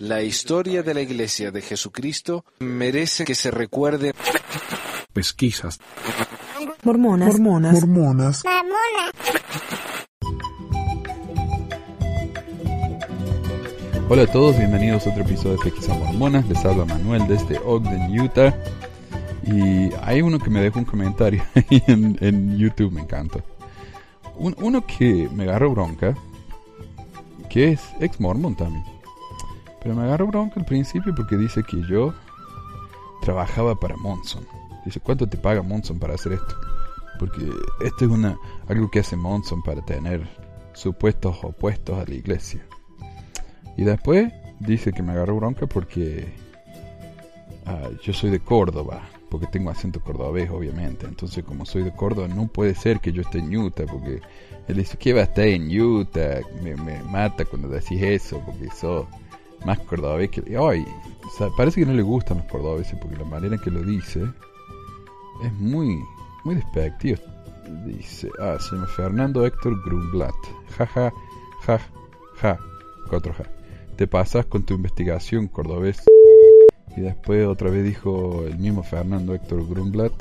La historia de la Iglesia de Jesucristo merece que se recuerde. Pesquisas. Mormonas. Mormonas. Mormonas. Hola a todos, bienvenidos a otro episodio de Pesquisas Mormonas. Les habla Manuel desde Ogden, Utah. Y hay uno que me dejó un comentario ahí en, en YouTube, me encanta. Un- uno que me agarró bronca, que es ex mormon también. Pero me agarró bronca al principio porque dice que yo trabajaba para Monson. Dice, ¿cuánto te paga Monson para hacer esto? Porque esto es una, algo que hace Monson para tener supuestos opuestos a la iglesia. Y después dice que me agarró bronca porque ah, yo soy de Córdoba, porque tengo acento cordobés, obviamente. Entonces, como soy de Córdoba, no puede ser que yo esté en Utah, porque él dice que va a estar en Utah. Me, me mata cuando decís eso, porque sos más cordobés que. Sea, parece que no le gustan los cordobeses, porque la manera en que lo dice es muy, muy despectivo. Dice, ah, se llama Fernando Héctor Grumblat. Ja, ja, ja, ja, cuatro ja. Te pasas con tu investigación cordobés. Y después otra vez dijo el mismo Fernando Héctor Grumblat.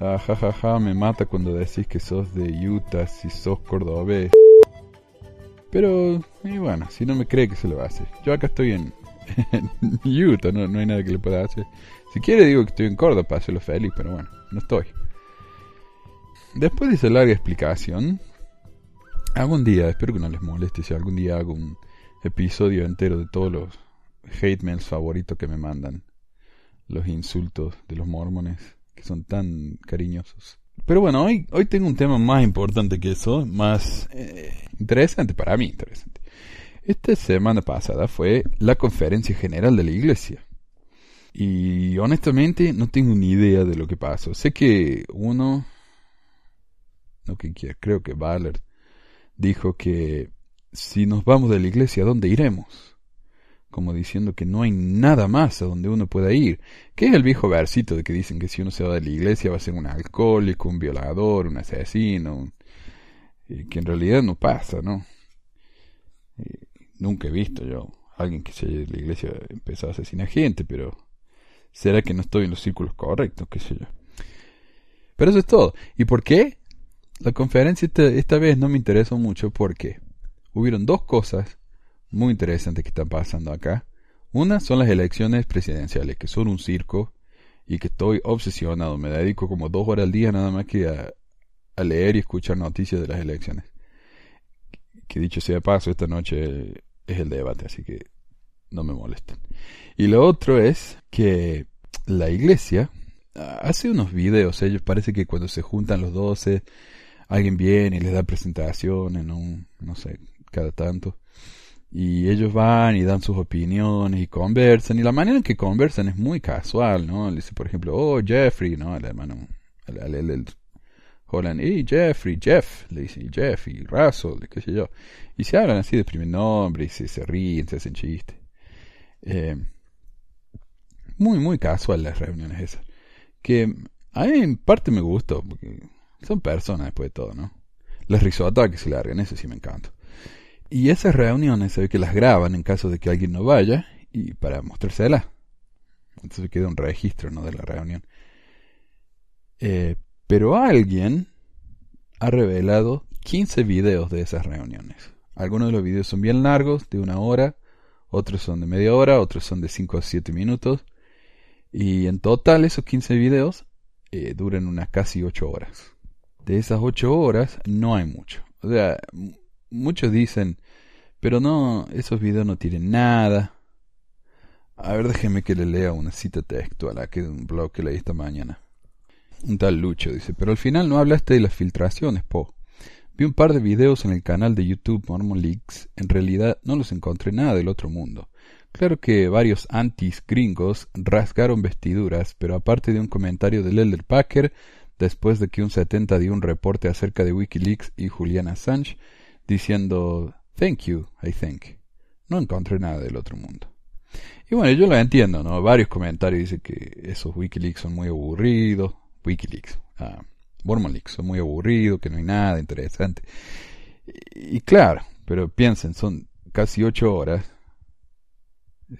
Ah, ja, ja, ja, me mata cuando decís que sos de Utah si sos cordobés. Pero, y bueno, si no me cree que se lo hace. Yo acá estoy en, Utah, no, no hay nada que le pueda hacer. Si quiere digo que estoy en Córdoba hacerlo feliz, pero bueno, no estoy. Después de esa larga explicación, algún día, espero que no les moleste si algún día hago un episodio entero de todos los hate mails favoritos que me mandan. Los insultos de los mormones, que son tan cariñosos. Pero bueno, hoy, hoy tengo un tema más importante que eso, más eh, interesante, para mí interesante. Esta semana pasada fue la conferencia general de la iglesia. Y honestamente no tengo ni idea de lo que pasó. Sé que uno, no que creo que Ballard dijo que si nos vamos de la iglesia, ¿a dónde iremos? Como diciendo que no hay nada más a donde uno pueda ir. Que es el viejo versito de que dicen que si uno se va de la iglesia va a ser un alcohólico, un violador, un asesino. y que en realidad no pasa, ¿no? Nunca he visto yo a alguien que se de la iglesia empezó a asesinar gente, pero será que no estoy en los círculos correctos, qué sé yo. Pero eso es todo. ¿Y por qué? La conferencia esta, esta vez no me interesó mucho porque hubieron dos cosas muy interesantes que están pasando acá. Una son las elecciones presidenciales, que son un circo y que estoy obsesionado. Me dedico como dos horas al día nada más que a, leer y escuchar noticias de las elecciones. Que dicho sea paso, esta noche es el debate, así que no me molesten. Y lo otro es que la iglesia hace unos videos. Ellos parece que cuando se juntan los doce, alguien viene y les da presentaciones, ¿no? no sé, cada tanto. Y ellos van y dan sus opiniones y conversan. Y la manera en que conversan es muy casual, ¿no? Le dice, por ejemplo, oh, Jeffrey, ¿no? Al hermano, al, al- al- Holland, Jeffrey, Jeff, le dice, y Jeff, y Russell, qué sé yo. Y se hablan así de primer nombre, y se, se ríen, se hacen chistes. Eh, muy, muy casual las reuniones esas. Que a mí en parte me gustó, porque son personas después de todo, ¿no? Las risotas que se largan, eso sí me encanta. Y esas reuniones se ve que las graban en caso de que alguien no vaya y para mostrárselas. Entonces queda un registro, ¿no? De la reunión. Eh, pero alguien ha revelado 15 videos de esas reuniones. Algunos de los videos son bien largos, de una hora, otros son de media hora, otros son de 5 a 7 minutos. Y en total esos 15 videos eh, duran unas casi 8 horas. De esas 8 horas no hay mucho. O sea, muchos dicen, pero no, esos videos no tienen nada. A ver, déjeme que le lea una cita textual aquí de un blog que leí esta mañana. Un tal Lucho dice, pero al final no hablaste de las filtraciones, Po. Vi un par de videos en el canal de YouTube Mormon Leaks. En realidad no los encontré nada del otro mundo. Claro que varios antis gringos rasgaron vestiduras, pero aparte de un comentario del Elder Packer, después de que un 70 dio un reporte acerca de Wikileaks y Julian Assange, diciendo Thank you, I think. No encontré nada del otro mundo. Y bueno, yo lo entiendo, ¿no? Varios comentarios dicen que esos Wikileaks son muy aburridos. Wikileaks, ah, Mormon Leaks son muy aburridos, que no hay nada interesante. Y, y claro, pero piensen, son casi ocho horas.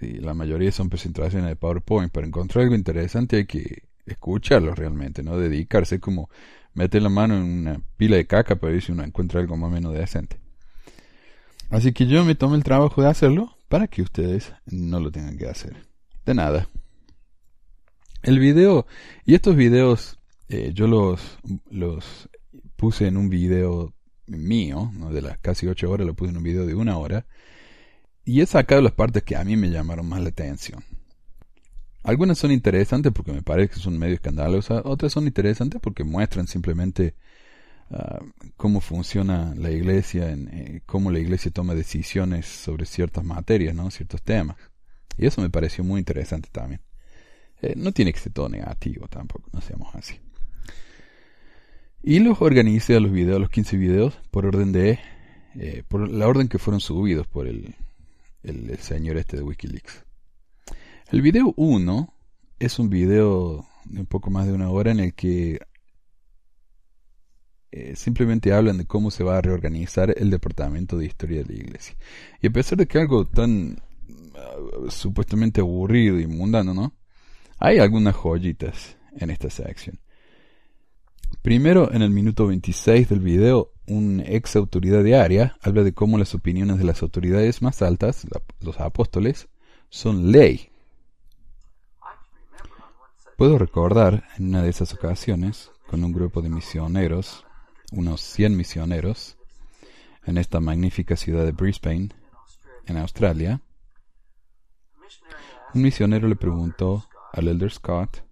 Y la mayoría son presentaciones de PowerPoint. Para encontrar algo interesante hay que escucharlo realmente, no dedicarse como meter la mano en una pila de caca para ver si uno encuentra algo más o menos decente. Así que yo me tomo el trabajo de hacerlo para que ustedes no lo tengan que hacer. De nada. El video, y estos videos eh, yo los, los puse en un video mío, de las casi ocho horas, lo puse en un video de una hora, y he sacado las partes que a mí me llamaron más la atención. Algunas son interesantes porque me parece que son medio escandalosas, otras son interesantes porque muestran simplemente ah, cómo funciona la iglesia, en, eh, cómo la iglesia toma decisiones sobre ciertas materias, ¿no? ciertos temas. Y eso me pareció muy interesante también. Eh, no tiene que ser todo negativo tampoco, no seamos así. Y los organicé a los videos, los 15 videos, por orden de, eh, por la orden que fueron subidos por el, el señor este de Wikileaks. El video 1 es un video de un poco más de una hora en el que eh, simplemente hablan de cómo se va a reorganizar el departamento de historia de la iglesia. Y a pesar de que algo tan uh, supuestamente aburrido y mundano, ¿no? Hay algunas joyitas en esta sección. Primero, en el minuto 26 del video, un ex autoridad de área habla de cómo las opiniones de las autoridades más altas, los apóstoles, son ley Puedo recordar en una de esas ocasiones, con un grupo de misioneros, unos 100 misioneros, en esta magnífica ciudad de Brisbane, en Australia, un misionero le preguntó al Elder Scott,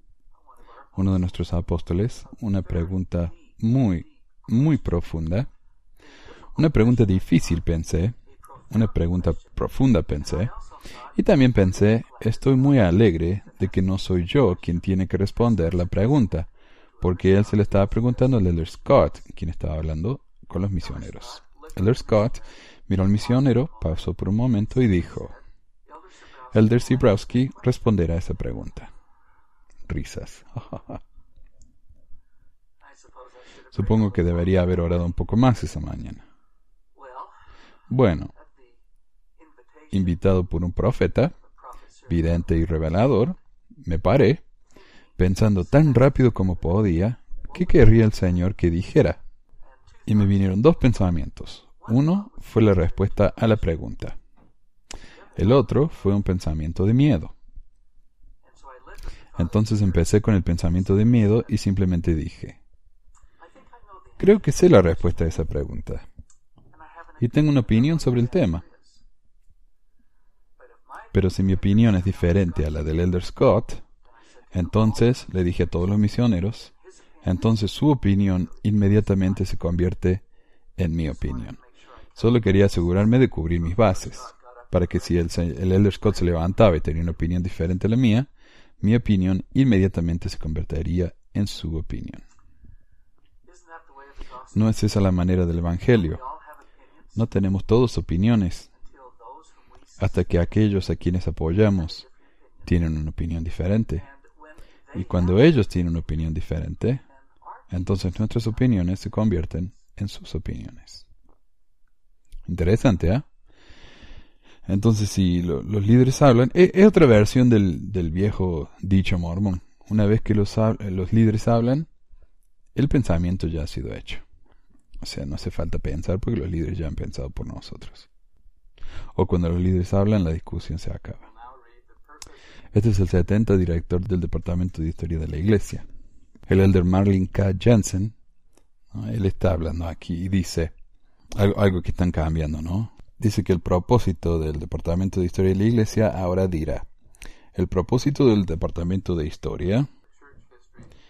uno de nuestros apóstoles, una pregunta muy, muy profunda, una pregunta difícil pensé, una pregunta profunda pensé, y también pensé, estoy muy alegre de que no soy yo quien tiene que responder la pregunta, porque él se le estaba preguntando al Elder Scott, quien estaba hablando con los misioneros. Elder Scott miró al misionero, pasó por un momento y dijo, Elder Sibrowski responderá a esa pregunta. Risas. Supongo que debería haber orado un poco más esa mañana. Bueno, invitado por un profeta, vidente y revelador, me paré, pensando tan rápido como podía, ¿qué querría el Señor que dijera? Y me vinieron dos pensamientos. Uno fue la respuesta a la pregunta. El otro fue un pensamiento de miedo. Entonces empecé con el pensamiento de miedo y simplemente dije, creo que sé la respuesta a esa pregunta. Y tengo una opinión sobre el tema. Pero si mi opinión es diferente a la del Elder Scott, entonces le dije a todos los misioneros, entonces su opinión inmediatamente se convierte en mi opinión. Solo quería asegurarme de cubrir mis bases, para que si el, el Elder Scott se levantaba y tenía una opinión diferente a la mía, mi opinión inmediatamente se convertiría en su opinión. ¿No es esa la manera del Evangelio? No tenemos todos opiniones, hasta que aquellos a quienes apoyamos tienen una opinión diferente. Y cuando ellos tienen una opinión diferente, entonces nuestras opiniones se convierten en sus opiniones. Interesante, ¿eh? Entonces, si los líderes hablan, e, es, otra versión del, del, viejo dicho mormón. Una vez que los, los líderes hablan, el pensamiento ya ha sido hecho. O sea, no hace falta pensar porque los líderes ya han pensado por nosotros o cuando los líderes hablan, la discusión se acaba. Este es el 70 director del Departamento de Historia de la Iglesia. El elder Marlin K. Jensen, él está hablando aquí y dice algo, algo que están cambiando, ¿no? Dice que el propósito del Departamento de Historia de la Iglesia ahora dirá, el propósito del Departamento de Historia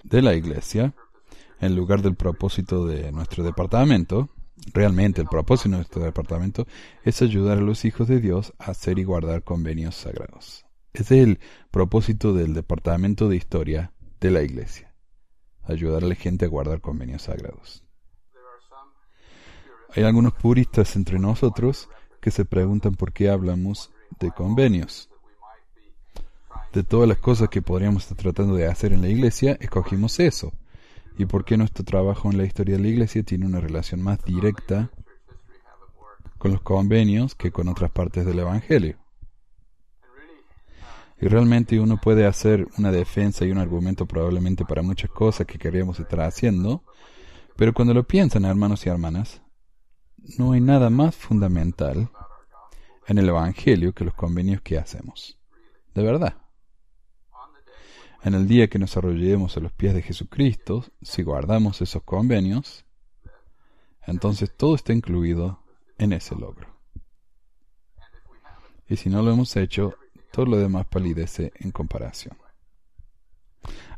de la Iglesia, en lugar del propósito de nuestro departamento, Realmente el propósito de nuestro departamento es ayudar a los hijos de Dios a hacer y guardar convenios sagrados. Ese es el propósito del departamento de historia de la iglesia. Ayudar a la gente a guardar convenios sagrados. Hay algunos puristas entre nosotros que se preguntan por qué hablamos de convenios. De todas las cosas que podríamos estar tratando de hacer en la iglesia, escogimos eso y por qué nuestro trabajo en la historia de la iglesia tiene una relación más directa con los convenios que con otras partes del Evangelio. Y realmente uno puede hacer una defensa y un argumento probablemente para muchas cosas que queríamos estar haciendo, pero cuando lo piensan, hermanos y hermanas, no hay nada más fundamental en el Evangelio que los convenios que hacemos. De verdad. En el día que nos arrollemos a los pies de Jesucristo, si guardamos esos convenios, entonces todo está incluido en ese logro. Y si no lo hemos hecho, todo lo demás palidece en comparación.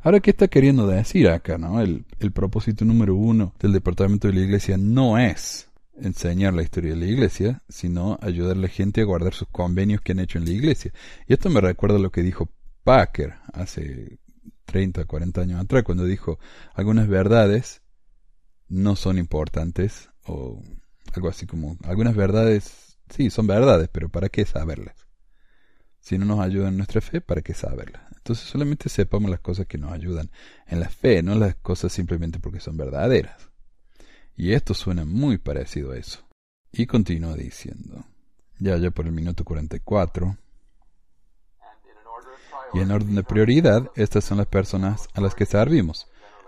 Ahora, ¿qué está queriendo decir acá? No? El, el propósito número uno del departamento de la iglesia no es enseñar la historia de la iglesia, sino ayudar a la gente a guardar sus convenios que han hecho en la iglesia. Y esto me recuerda lo que dijo Packer hace 30, 40 años atrás, cuando dijo algunas verdades no son importantes, o algo así como, algunas verdades, sí, son verdades, pero ¿para qué saberlas? Si no nos ayudan en nuestra fe, ¿para qué saberlas? Entonces solamente sepamos las cosas que nos ayudan en la fe, no las cosas simplemente porque son verdaderas. Y esto suena muy parecido a eso. Y continúa diciendo, ya ya por el minuto 44, y en orden de prioridad, estas son las personas a las que servimos,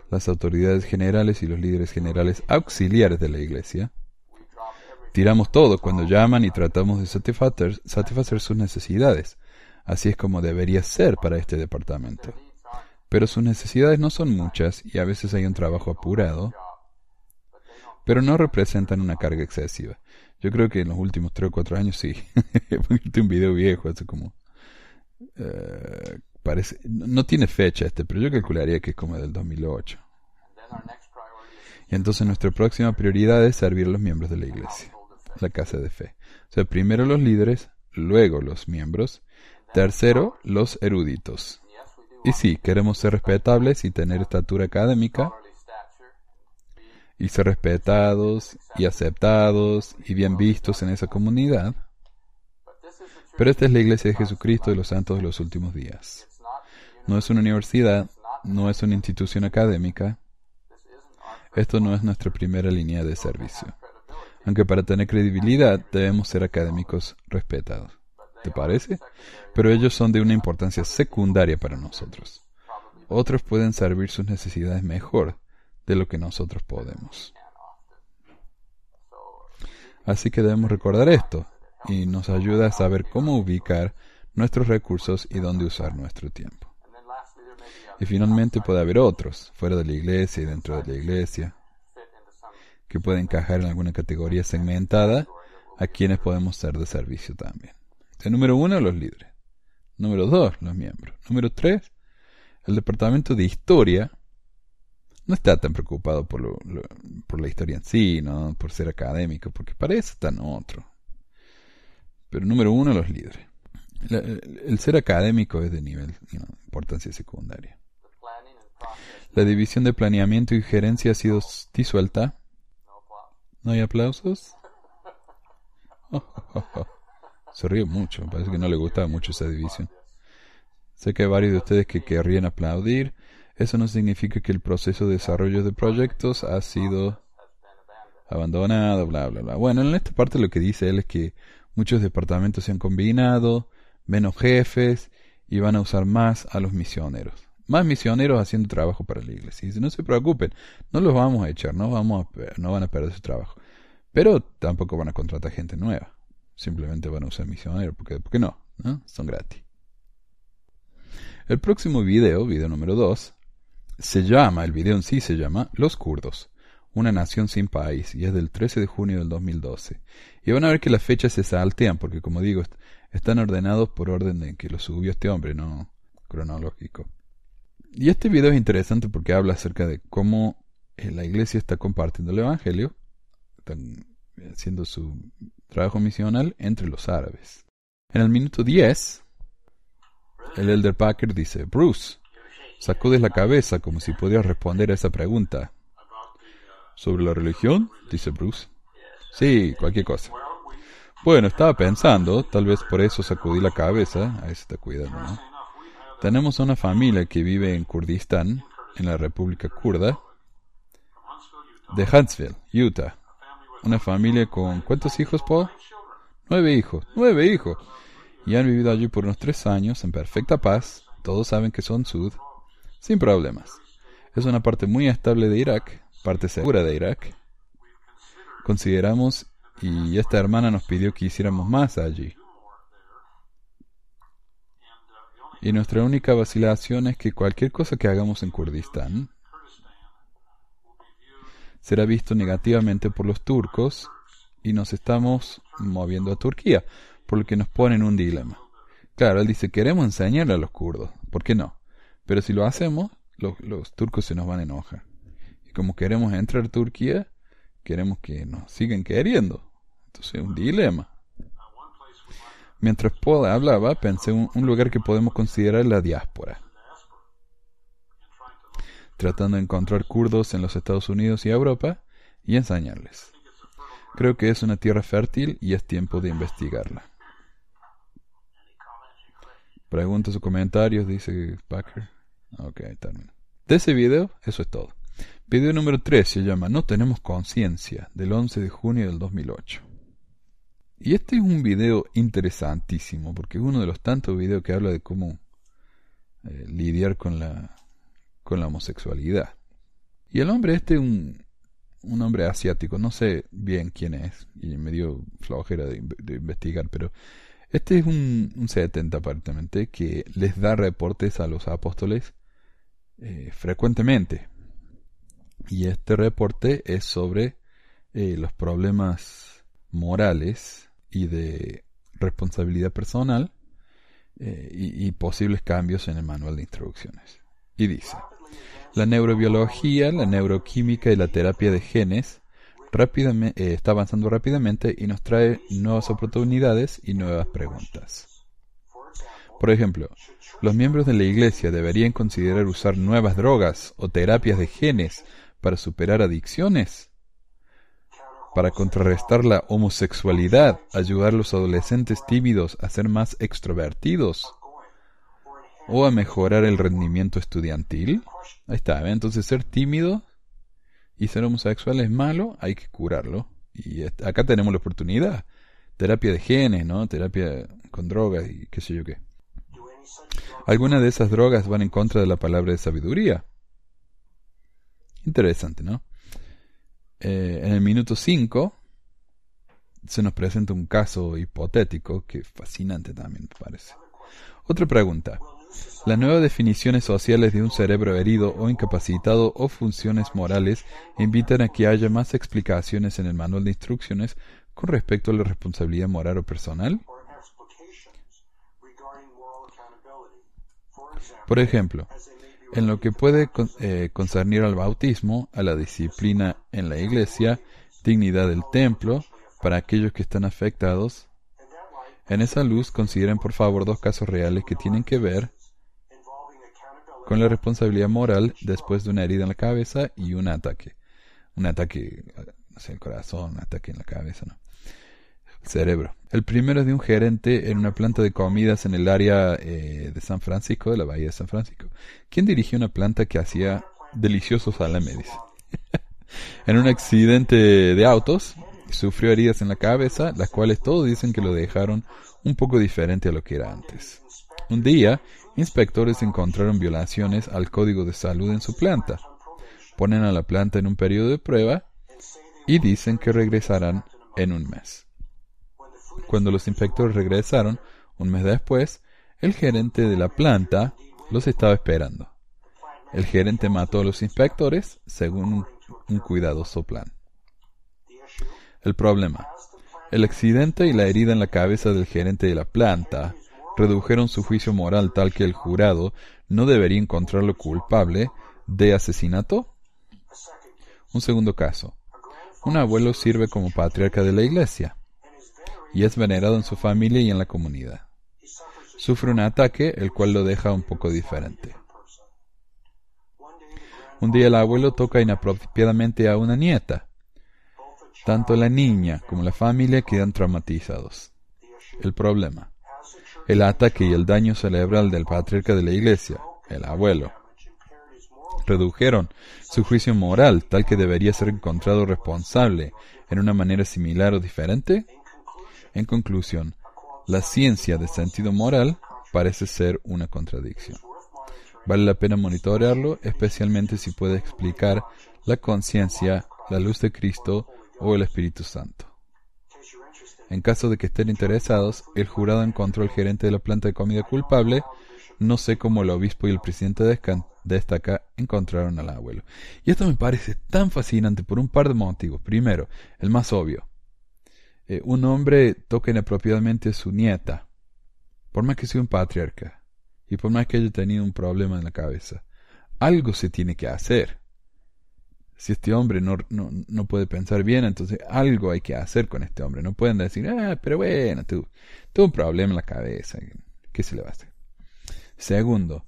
las autoridades generales y los líderes generales auxiliares de la iglesia. Tiramos todo cuando llaman y tratamos de satisfacer, satisfacer sus necesidades. Así es como debería ser para este departamento. Pero sus necesidades no son muchas y a veces hay un trabajo apurado pero no representan una carga excesiva. Yo creo que en los últimos tres o cuatro años sí. un video viejo, hace como... Eh, parece, no tiene fecha este, pero yo calcularía que es como del 2008. Y entonces nuestra próxima prioridad es servir a los miembros de la iglesia, la casa de fe. O sea, primero los líderes, luego los miembros, tercero los eruditos. Y sí, queremos ser respetables y tener estatura académica, y ser respetados y aceptados y bien vistos en esa comunidad. Pero esta es la iglesia de Jesucristo de los santos de los últimos días. No es una universidad, no es una institución académica. Esto no es nuestra primera línea de servicio. Aunque para tener credibilidad debemos ser académicos respetados. ¿Te parece? Pero ellos son de una importancia secundaria para nosotros. Otros pueden servir sus necesidades mejor de lo que nosotros podemos. Así que debemos recordar esto y nos ayuda a saber cómo ubicar nuestros recursos y dónde usar nuestro tiempo. Y finalmente puede haber otros, fuera de la iglesia y dentro de la iglesia, que pueden encajar en alguna categoría segmentada a quienes podemos ser de servicio también. El número uno, los líderes. Número dos, los miembros. Número tres, el departamento de historia no está tan preocupado por, lo, por la historia en sí, ¿no? por ser académico, porque para eso están otro. Pero número uno, los líderes. el, ser académico es de nivel, importancia secundaria. La división de planeamiento y gerencia ha sido disuelta. ¿No hay aplausos? Se ríe mucho, parece que no le gustaba mucho esa división. Sé que hay varios de ustedes que querrían aplaudir, eso no significa que el proceso de desarrollo de proyectos ha sido abandonado, bla, bla, bla. Bueno, en esta parte lo que dice él es que muchos departamentos se han combinado, menos jefes, y van a usar más a los misioneros. Más misioneros haciendo trabajo para la iglesia. Y no se preocupen, no los vamos a echar, no, vamos a, no van a perder su trabajo. Pero tampoco van a contratar gente nueva. Simplemente van a usar misioneros, porque, porque no. Son gratis. El próximo video, video número 2, se llama, el video en sí se llama Los kurdos, una nación sin país, y es del 13 de junio del 2012. Y van a ver que las fechas se saltean, porque como digo, están ordenados por orden de que lo subió este hombre, no cronológico. Y este video es interesante porque habla acerca de cómo eh, la iglesia está compartiendo el Evangelio, haciendo su trabajo misional entre los árabes. En el minuto 10, el Elder Packer dice, Bruce, Sacudes la cabeza como si pudieras responder a esa pregunta. ¿Sobre la religión? dice Bruce. Sí, cualquier cosa. Bueno, estaba pensando, tal vez por eso sacudí la cabeza, ahí se está cuidando, ¿no? Tenemos una familia que vive en Kurdistán, en la República Kurda, de Huntsville, Utah. Una familia con ¿cuántos hijos, Paul? Nueve hijos, nueve hijos. Y han vivido allí por unos tres años en perfecta paz. Todos saben que son sud, sin problemas. Es una parte muy estable de Irak, parte segura de Irak. Consideramos y esta hermana nos pidió que hiciéramos más allí. Y nuestra única vacilación es que cualquier cosa que hagamos en Kurdistán será visto negativamente por los turcos y nos estamos moviendo a Turquía, por lo que nos pone en un dilema. Claro, él dice, queremos enseñarle a los kurdos, ¿por qué no? Pero si lo hacemos, los, turcos se nos van a enojar. Y como queremos entrar a Turquía, queremos que nos sigan queriendo. Entonces es un dilema. Mientras Paul hablaba, pensé en un lugar que podemos considerar la diáspora. Tratando de encontrar kurdos en los Estados Unidos y Europa y enseñarles. Creo que es una tierra fértil y es tiempo de investigarla. Preguntas o comentarios, dice Packer. Ok, termino. De ese video, eso es todo. Video número 3 se llama No tenemos conciencia, del 11 de junio del 2008. Y este es un video interesantísimo, porque es uno de los tantos videos que habla de cómo eh, lidiar con la, con la homosexualidad. Y el hombre este es un, un hombre asiático, no sé bien quién es, y me dio flojera de, investigar, pero este es un, un 70 aparentemente que les da reportes a los apóstoles eh, frecuentemente. Y este reporte es sobre eh, los problemas morales y de responsabilidad personal eh, y, posibles cambios en el manual de instrucciones. Y dice, la neurobiología, la neuroquímica y la terapia de genes rápidamente, eh, está avanzando rápidamente y nos trae nuevas oportunidades y nuevas preguntas. Por ejemplo, los miembros de la Iglesia deberían considerar usar nuevas drogas o terapias de genes para superar adicciones para contrarrestar la homosexualidad, ayudar a los adolescentes tímidos a ser más extrovertidos o a mejorar el rendimiento estudiantil. Ahí está, entonces ser tímido y ser homosexual es malo, hay que curarlo. Y acá tenemos la oportunidad. Terapia de genes, ¿no? Terapia con drogas y qué sé yo qué. Algunas de esas drogas van en contra de la palabra de sabiduría. Interesante, ¿no? Eh, en el minuto 5 se nos presenta un caso hipotético que fascinante también, me parece. Otra pregunta. Las nuevas definiciones sociales de un cerebro herido o incapacitado o funciones morales invitan a que haya más explicaciones en el manual de instrucciones con respecto a la responsabilidad moral o personal. Por ejemplo, en lo que puede eh, concernir al bautismo, a la disciplina en la iglesia, dignidad del templo, para aquellos que están afectados. En esa luz consideren por favor dos casos reales que tienen que ver con la responsabilidad moral después de una herida en la cabeza y un ataque. Un ataque, sé, el corazón, un ataque en la cabeza, ¿no? cerebro. El primero es de un gerente en una planta de comidas en el área eh, de San Francisco, de la bahía de San Francisco, quien dirigió una planta que hacía deliciosos salames. en un accidente de autos, sufrió heridas en la cabeza, las cuales todos dicen que lo dejaron un poco diferente a lo que era antes. Un día, inspectores encontraron violaciones al código de salud en su planta. Ponen a la planta en un periodo de prueba y dicen que regresarán en un mes. Cuando los inspectores regresaron, un mes después, el gerente de la planta los estaba esperando. El gerente mató a los inspectores según un, cuidadoso plan. El problema. El accidente y la herida en la cabeza del gerente de la planta redujeron su juicio moral tal que el jurado no debería encontrarlo culpable de asesinato. Un segundo caso. Un abuelo sirve como patriarca de la iglesia y es venerado en su familia y en la comunidad. Sufre un ataque el cual lo deja un poco diferente. Un día el abuelo toca inapropiadamente a una nieta. Tanto la niña como la familia quedan traumatizados. El problema. El ataque y el daño cerebral del patriarca de la iglesia, el abuelo, redujeron su juicio moral tal que debería ser encontrado responsable en una manera similar o diferente? En conclusión, la ciencia de sentido moral parece ser una contradicción. Vale la pena monitorearlo, especialmente si puede explicar la conciencia, la luz de Cristo o el Espíritu Santo. En caso de que estén interesados, el jurado encontró al gerente de la planta de comida culpable. No sé cómo el obispo y el presidente de esta acá encontraron al abuelo. Y esto me parece tan fascinante por un par de motivos. Primero, el más obvio. Eh, un hombre toca inapropiadamente a su nieta, por más que sea un patriarca, y por más que haya tenido un problema en la cabeza. Algo se tiene que hacer si este hombre no, no, no, puede pensar bien, entonces algo hay que hacer con este hombre. No pueden decir, ah, pero bueno, tuvo, un problema en la cabeza. ¿Qué se le va a hacer? Segundo,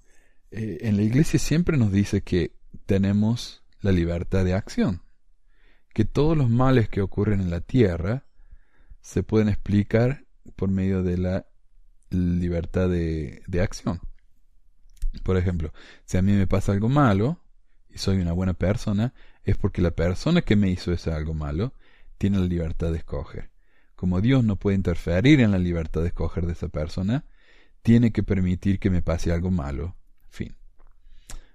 eh, en la iglesia siempre nos dice que tenemos la libertad de acción, que todos los males que ocurren en la tierra se pueden explicar por medio de la libertad de, de acción. Por ejemplo, si a mí me pasa algo malo y soy una buena persona, es porque la persona que me hizo ese algo malo tiene la libertad de escoger. Como Dios no puede interferir en la libertad de escoger de esa persona, tiene que permitir que me pase algo malo. Fin.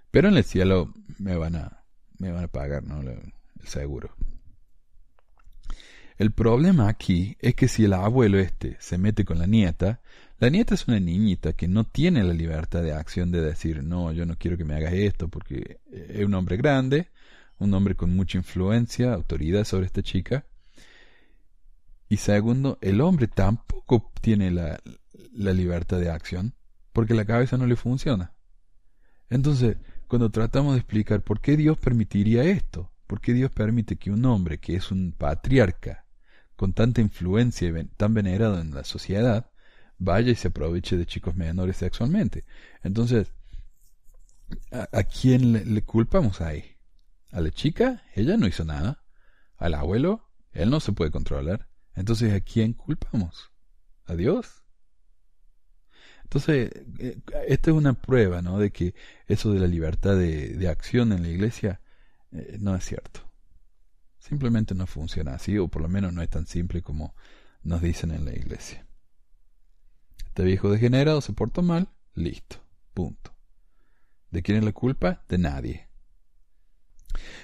Pero en el cielo me van a, me van a pagar, ¿no? El seguro. El problema aquí es que si el abuelo este se mete con la nieta, la nieta es una niñita que no tiene la libertad de acción de decir, no, yo no quiero que me hagas esto porque es un hombre grande, un hombre con mucha influencia, autoridad sobre esta chica. Y segundo, el hombre tampoco tiene la, la libertad de acción porque la cabeza no le funciona. Entonces, cuando tratamos de explicar por qué Dios permitiría esto, por qué Dios permite que un hombre que es un patriarca con tanta influencia y tan venerado en la sociedad, vaya y se aproveche de chicos menores sexualmente. Entonces, ¿a, quién le, le, culpamos ahí? A la chica, ella no hizo nada. Al abuelo, él no se puede controlar. Entonces, ¿a quién culpamos? ¿A Dios? Entonces, eh, esta es una prueba, ¿no? De que eso de la libertad de, acción en la iglesia eh, no es cierto. Simplemente no funciona así, o por lo menos no es tan simple como nos dicen en la iglesia. Este viejo degenerado se portó mal, listo, punto. ¿De quién es la culpa? De nadie.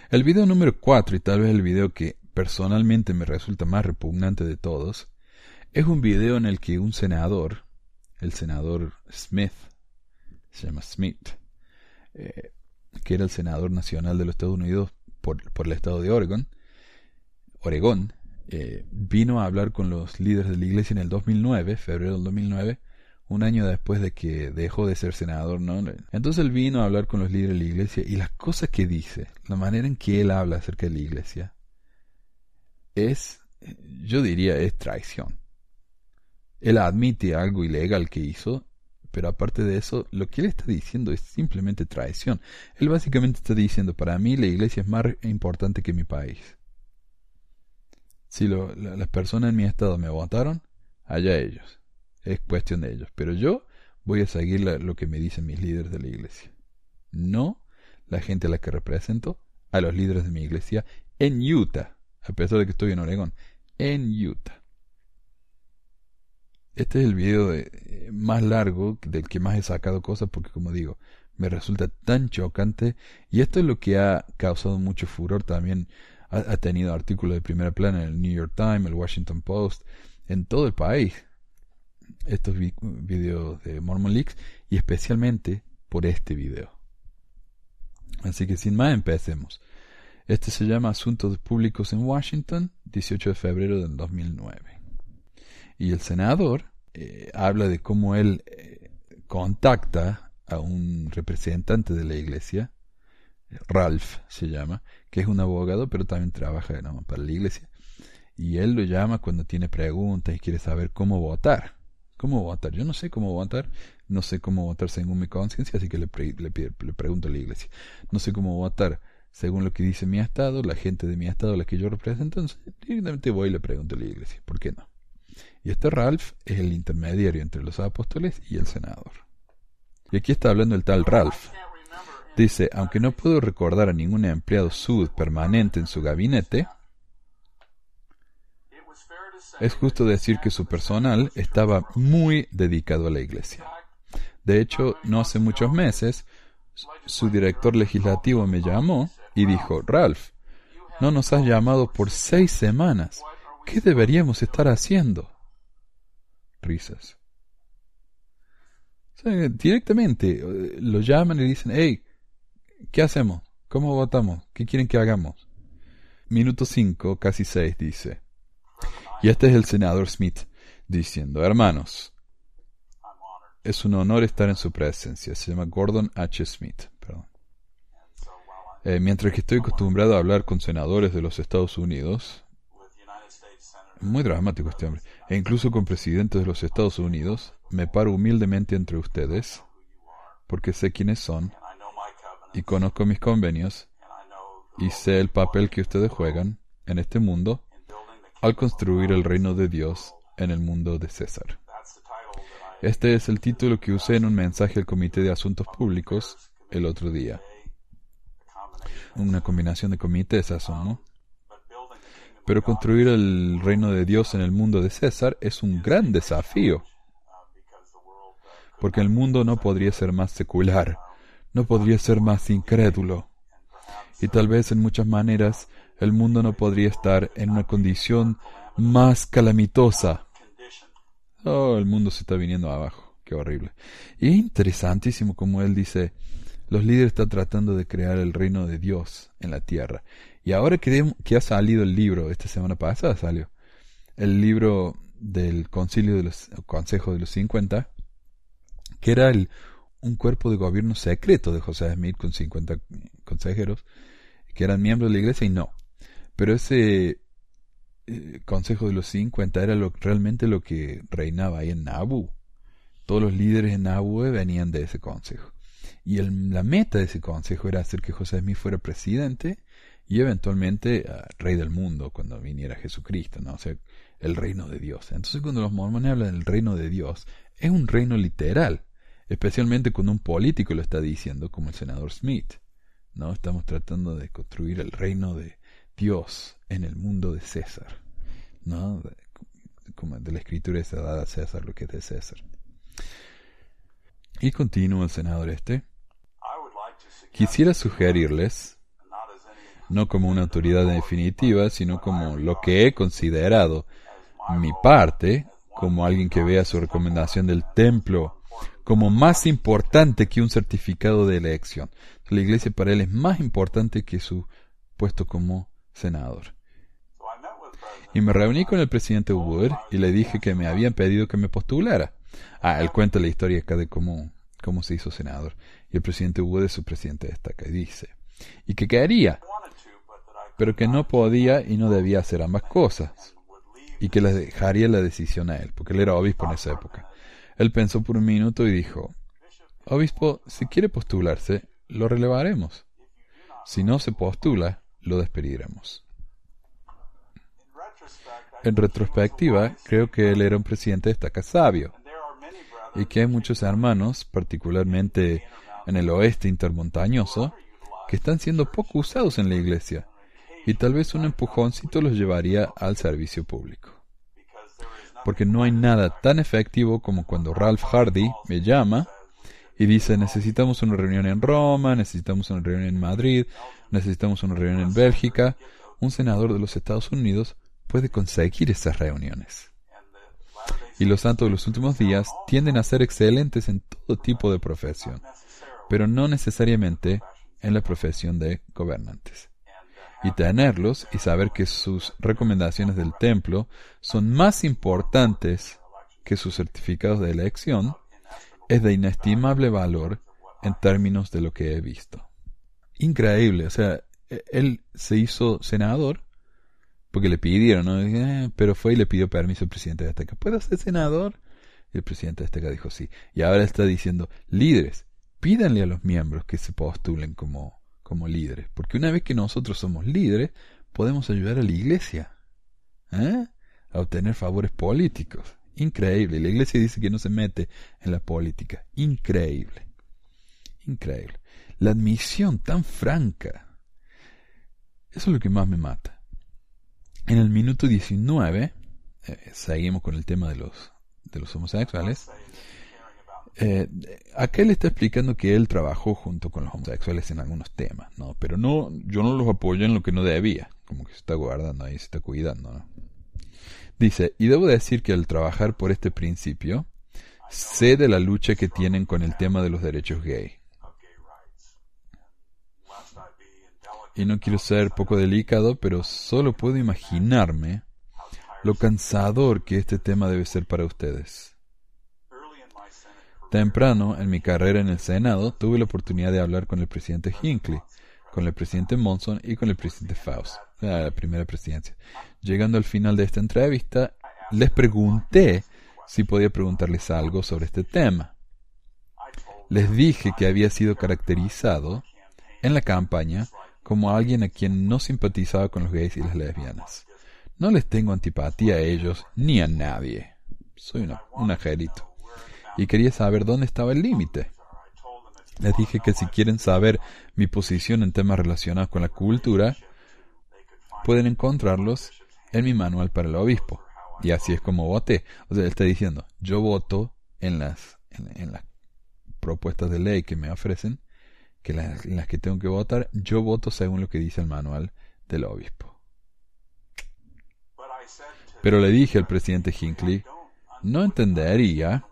El video número 4, y tal vez el video que personalmente me resulta más repugnante de todos, es un video en el que un senador, el senador Smith, se llama Smith, eh, que era el senador nacional de los Estados Unidos por, el estado de Oregon, Oregón, eh, vino a hablar con los líderes de la iglesia en el 2009, febrero del 2009, un año después de que dejó de ser senador, ¿no? Entonces él vino a hablar con los líderes de la iglesia y las cosas que dice, la manera en que él habla acerca de la iglesia, es, yo diría, es traición. Él admite algo ilegal que hizo, pero aparte de eso, lo que él está diciendo es simplemente traición. Él básicamente está diciendo, para mí la iglesia es más importante que mi país. Si las personas en mi estado me votaron, allá ellos es cuestión de ellos. Pero yo voy a seguir lo que me dicen mis líderes de la iglesia. No la gente a la que represento, a los líderes de mi iglesia en Utah, a pesar de que estoy en Oregón, en Utah. Este es el video eh, más largo del que más he sacado cosas porque, como digo, me resulta tan chocante y esto es lo que ha causado mucho furor también. Ha, ha tenido artículos de primera plana en el New York Times, el Washington Post, en todo el país estos videos de Mormon Leaks y especialmente por este video. Así que sin más empecemos. Este se llama Asuntos Públicos en Washington, 18 de febrero del 2009. Y el senador eh, habla de cómo él eh, contacta a un representante de la iglesia, Ralph se llama, que es un abogado, pero también trabaja para la iglesia. Y él lo llama cuando tiene preguntas y quiere saber cómo votar. ¿Cómo votar? Yo no sé cómo votar, no sé cómo votar según mi conciencia, así que le, le, le, pregunto a la iglesia. No sé cómo votar según lo que dice mi estado, la gente de mi estado, la que yo represento, entonces directamente voy y le pregunto a la iglesia. ¿Por qué no? Y este Ralph es el intermediario entre los apóstoles y el senador. Y aquí está hablando el tal Ralph. Dice, aunque no puedo recordar a ningún empleado sud permanente en su gabinete, Es justo decir que su personal estaba muy dedicado a la iglesia. De hecho, no hace muchos meses, su director legislativo me llamó y dijo, Ralph, no nos has llamado por seis semanas. ¿Qué deberíamos estar haciendo? Risas. directamente eh, lo llaman y dicen, hey, ¿qué hacemos? ¿Cómo votamos? ¿Qué quieren que hagamos? Minuto cinco, casi seis, dice. Y este es el senador Smith diciendo, hermanos, es un honor estar en su presencia. Se llama Gordon H. Smith. Eh, mientras que estoy acostumbrado a hablar con senadores de los Estados Unidos, muy dramático este hombre, e incluso con presidentes de los Estados Unidos, me paro humildemente entre ustedes, porque sé quiénes son, y conozco mis convenios, y sé el papel que ustedes juegan en este mundo al construir el reino de Dios en el mundo de César. Este es el título que usé en un mensaje al Comité de Asuntos Públicos el otro día. Una combinación de comités, ¿no? Pero construir el reino de Dios en el mundo de César es un gran desafío, porque el mundo no podría ser más secular, no podría ser más incrédulo, y tal vez en muchas maneras el mundo no podría estar en una condición más calamitosa. Oh, el mundo se está viniendo abajo. Qué horrible. Y es interesantísimo como él dice, los líderes están tratando de crear el reino de Dios en la tierra. Y ahora que, que ha salido el libro, esta semana pasada salió, el libro del concilio de los Consejo de los 50, que era el, un cuerpo de gobierno secreto de José Smith con 50 consejeros, que eran miembros de la iglesia y no. Pero ese eh, Consejo de los 50 era lo, realmente lo que reinaba ahí en Nabu. Todos los líderes en Nabu venían de ese consejo. Y la meta de ese consejo era hacer que José Smith fuera presidente y eventualmente ah, rey del mundo cuando viniera Jesucristo, ¿no? O sea, el reino de Dios. Entonces cuando los mormones hablan del reino de Dios, es un reino literal, especialmente cuando un político lo está diciendo, como el senador Smith. ¿no? Estamos tratando de construir el reino de Dios en el mundo de César, ¿no? Como de la escritura está dada a César lo que es de César. Y continúa el senador este. Quisiera sugerirles, no como una autoridad definitiva, sino como lo que he considerado mi parte, como alguien que vea su recomendación del templo como más importante que un certificado de elección. La iglesia para él es más importante que su puesto como senador. Y me reuní con el presidente Wood y le dije que me habían pedido que me postulara. Ah, él cuenta la historia acá de cómo, cómo se hizo senador. Y el presidente Wood es su presidente destaca y dice, y que quería, pero que no podía y no debía hacer ambas cosas, y que le dejaría la decisión a él, porque él era obispo en esa época. Él pensó por un minuto y dijo, Obispo, si quiere postularse, lo relevaremos. Si no se postula, lo despediremos. En retrospectiva, creo que él era un presidente de estaca sabio y que hay muchos hermanos, particularmente en el oeste intermontañoso, que están siendo poco usados en la iglesia y tal vez un empujoncito los llevaría al servicio público. Porque no hay nada tan efectivo como cuando Ralph Hardy me llama y dice necesitamos una reunión en Roma, necesitamos una reunión en Madrid, necesitamos una reunión en Bélgica. Un senador de los Estados Unidos puede conseguir esas reuniones. Y los santos de los últimos días tienden a ser excelentes en todo tipo de profesión, pero no necesariamente en la profesión de gobernantes. Y tenerlos y saber que sus recomendaciones del templo son más importantes que sus certificados de elección es de inestimable valor en términos de lo que he visto. Increíble, o sea, e-, él se hizo senador porque le pidieron, ¿no? Eh, pero fue y le pidió permiso al presidente de Azteca. ¿Puedo ser senador? Y el presidente de Azteca dijo sí. Y ahora está diciendo, líderes, pídanle a los miembros que se postulen como, como líderes. Porque una vez que nosotros somos líderes, podemos ayudar a la iglesia ¿eh? a obtener favores políticos. Increíble. La iglesia dice que no se mete en la política. Increíble. Increíble. La admisión tan franca. Eso es lo que más me mata. En el minuto 19, eh, seguimos con el tema de los, de los homosexuales, eh, acá él está explicando que él trabajó junto con los homosexuales en algunos temas, ¿no? Pero no, yo no los apoyo en lo que no debía, como que se está guardando ahí, se está cuidando, ¿no? Dice, y debo decir que al trabajar por este principio, sé de la lucha que tienen con el tema de los derechos gay. Y no quiero ser poco delicado, pero solo puedo imaginarme lo cansador que este tema debe ser para ustedes. Temprano, en mi carrera en el Senado, tuve la oportunidad de hablar con el presidente Hinckley, con el presidente Monson y con el presidente Faust, la primera presidencia. Llegando al final de esta entrevista, les pregunté si podía preguntarles algo sobre este tema. Les dije que había sido caracterizado en la campaña como alguien a quien no simpatizaba con los gays y las lesbianas. No les tengo antipatía a ellos ni a nadie. Soy un ajerito y quería saber dónde estaba el límite. Les dije que si quieren saber mi posición en temas relacionados con la cultura, pueden encontrarlos en mi manual para el obispo. Y así es como voté. O sea, él está diciendo, yo voto en las, en, las propuestas de ley que me ofrecen, que las, en las que tengo que votar, yo voto según lo que dice el manual del obispo. Pero le dije al presidente Hinckley, no entendería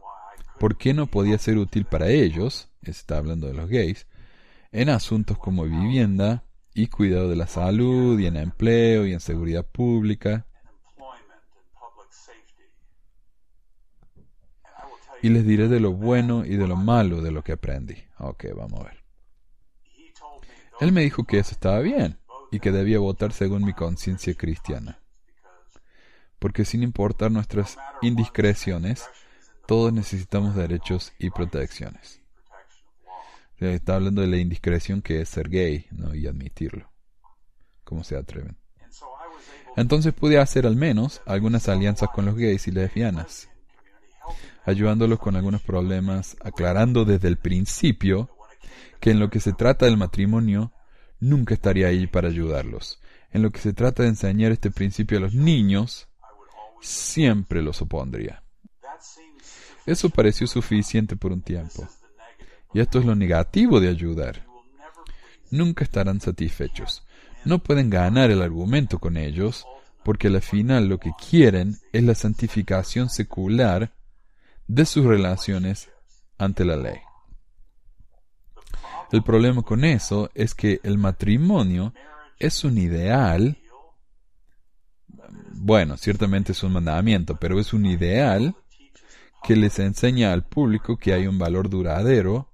¿por qué no podía ser útil para ellos, está hablando de los gays, en asuntos como vivienda y cuidado de la salud y en empleo y en seguridad pública? Y les diré de lo bueno y de lo malo de lo que aprendí. Ok, vamos a ver. Él me dijo que eso estaba bien y que debía votar según mi conciencia cristiana. Porque sin importar nuestras indiscreciones, todos necesitamos derechos y protecciones. Está hablando de la indiscreción que es ser gay ¿no? y admitirlo. ¿Cómo se atreven? Entonces pude hacer al menos algunas alianzas con los gays y lesbianas, ayudándolos con algunos problemas, aclarando desde el principio que en lo que se trata del matrimonio nunca estaría ahí para ayudarlos. En lo que se trata de enseñar este principio a los niños, siempre los opondría. Eso pareció suficiente por un tiempo. Y esto es lo negativo de ayudar. Nunca estarán satisfechos. No pueden ganar el argumento con ellos, porque al final lo que quieren es la santificación secular de sus relaciones ante la ley. El problema con eso es que el matrimonio es un ideal, bueno, ciertamente es un mandamiento, pero es un ideal que les enseña al público que hay un valor duradero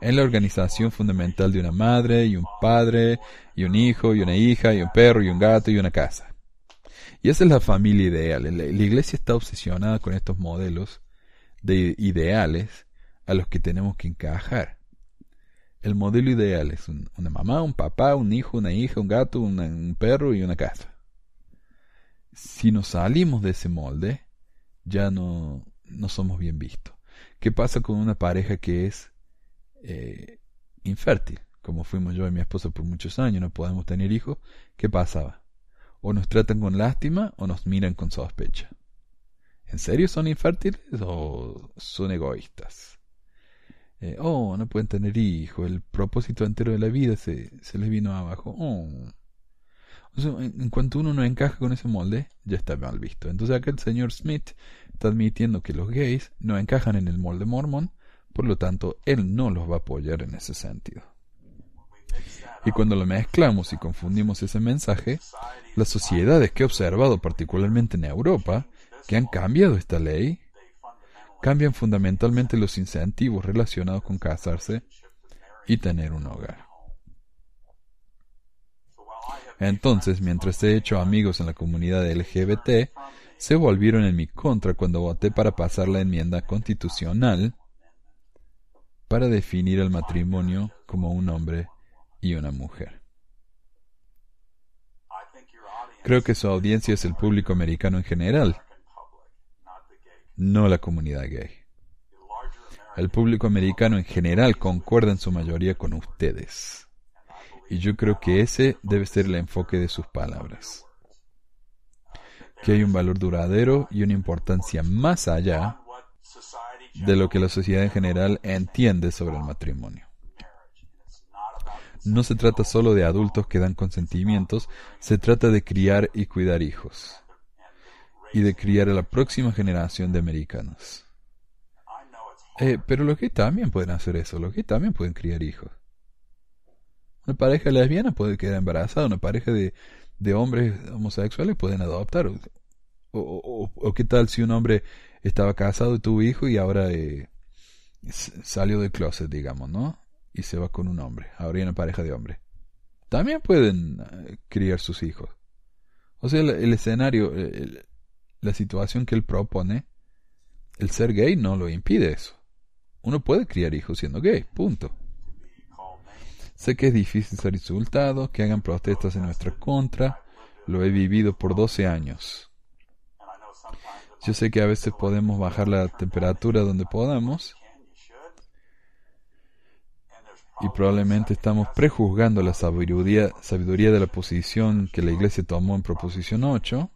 en la organización fundamental de una madre y un padre y un hijo y una hija y un perro y un gato y una casa. Y esa es la familia ideal. La, iglesia está obsesionada con estos modelos de ideales a los que tenemos que encajar. El modelo ideal es una mamá, un papá, un hijo, una hija, un gato, un perro y una casa. Si nos salimos de ese molde, ya no, no somos bien vistos. ¿Qué pasa con una pareja que es eh, infértil? Como fuimos yo y mi esposa por muchos años, no podemos tener hijos. ¿Qué pasaba? O nos tratan con lástima o nos miran con sospecha. ¿En serio son infértiles o son egoístas? Eh, oh, no pueden tener hijos, el propósito entero de la vida se, se les vino abajo. Oh. en, cuanto uno no encaja con ese molde, ya está mal visto. Entonces acá el señor Smith está admitiendo que los gays no encajan en el molde mormón, por lo tanto, él no los va a apoyar en ese sentido. Y cuando lo mezclamos y confundimos ese mensaje, las sociedades que he observado particularmente en Europa, que han cambiado esta ley, cambian fundamentalmente los incentivos relacionados con casarse y tener un hogar. Entonces, mientras he hecho amigos en la comunidad LGBT, se volvieron en mi contra cuando voté para pasar la enmienda constitucional para definir el matrimonio como un hombre y una mujer. Creo que su audiencia es el público americano en general, no la comunidad gay. El público americano en general concuerda en su mayoría con ustedes. Y yo creo que ese debe ser el enfoque de sus palabras. que hay un valor duradero y una importancia más allá de lo que la sociedad en general entiende sobre el matrimonio. No se trata solo de adultos que dan consentimientos, se trata de criar y cuidar hijos y de criar a la próxima generación de americanos. Eh, pero los gays también pueden hacer eso, los gays también pueden criar hijos. Una pareja lesbiana puede quedar embarazada, una pareja de, de hombres homosexuales pueden adoptar. O, qué tal si un hombre estaba casado y tuvo hijo y ahora eh, salió del closet, digamos, ¿no? Y se va con un hombre. Hay una pareja de hombres. También pueden eh, criar sus hijos. O sea, el, escenario, la situación que él propone, el ser gay no lo impide eso. Uno puede criar hijos siendo gay, punto. Sé que es difícil ser insultado, que hagan protestas en nuestra contra. Lo he vivido por 12 años. Yo sé que a veces podemos bajar la temperatura donde podamos. Y probablemente estamos prejuzgando la sabiduría, sabiduría de la posición que la Iglesia tomó en Proposición 8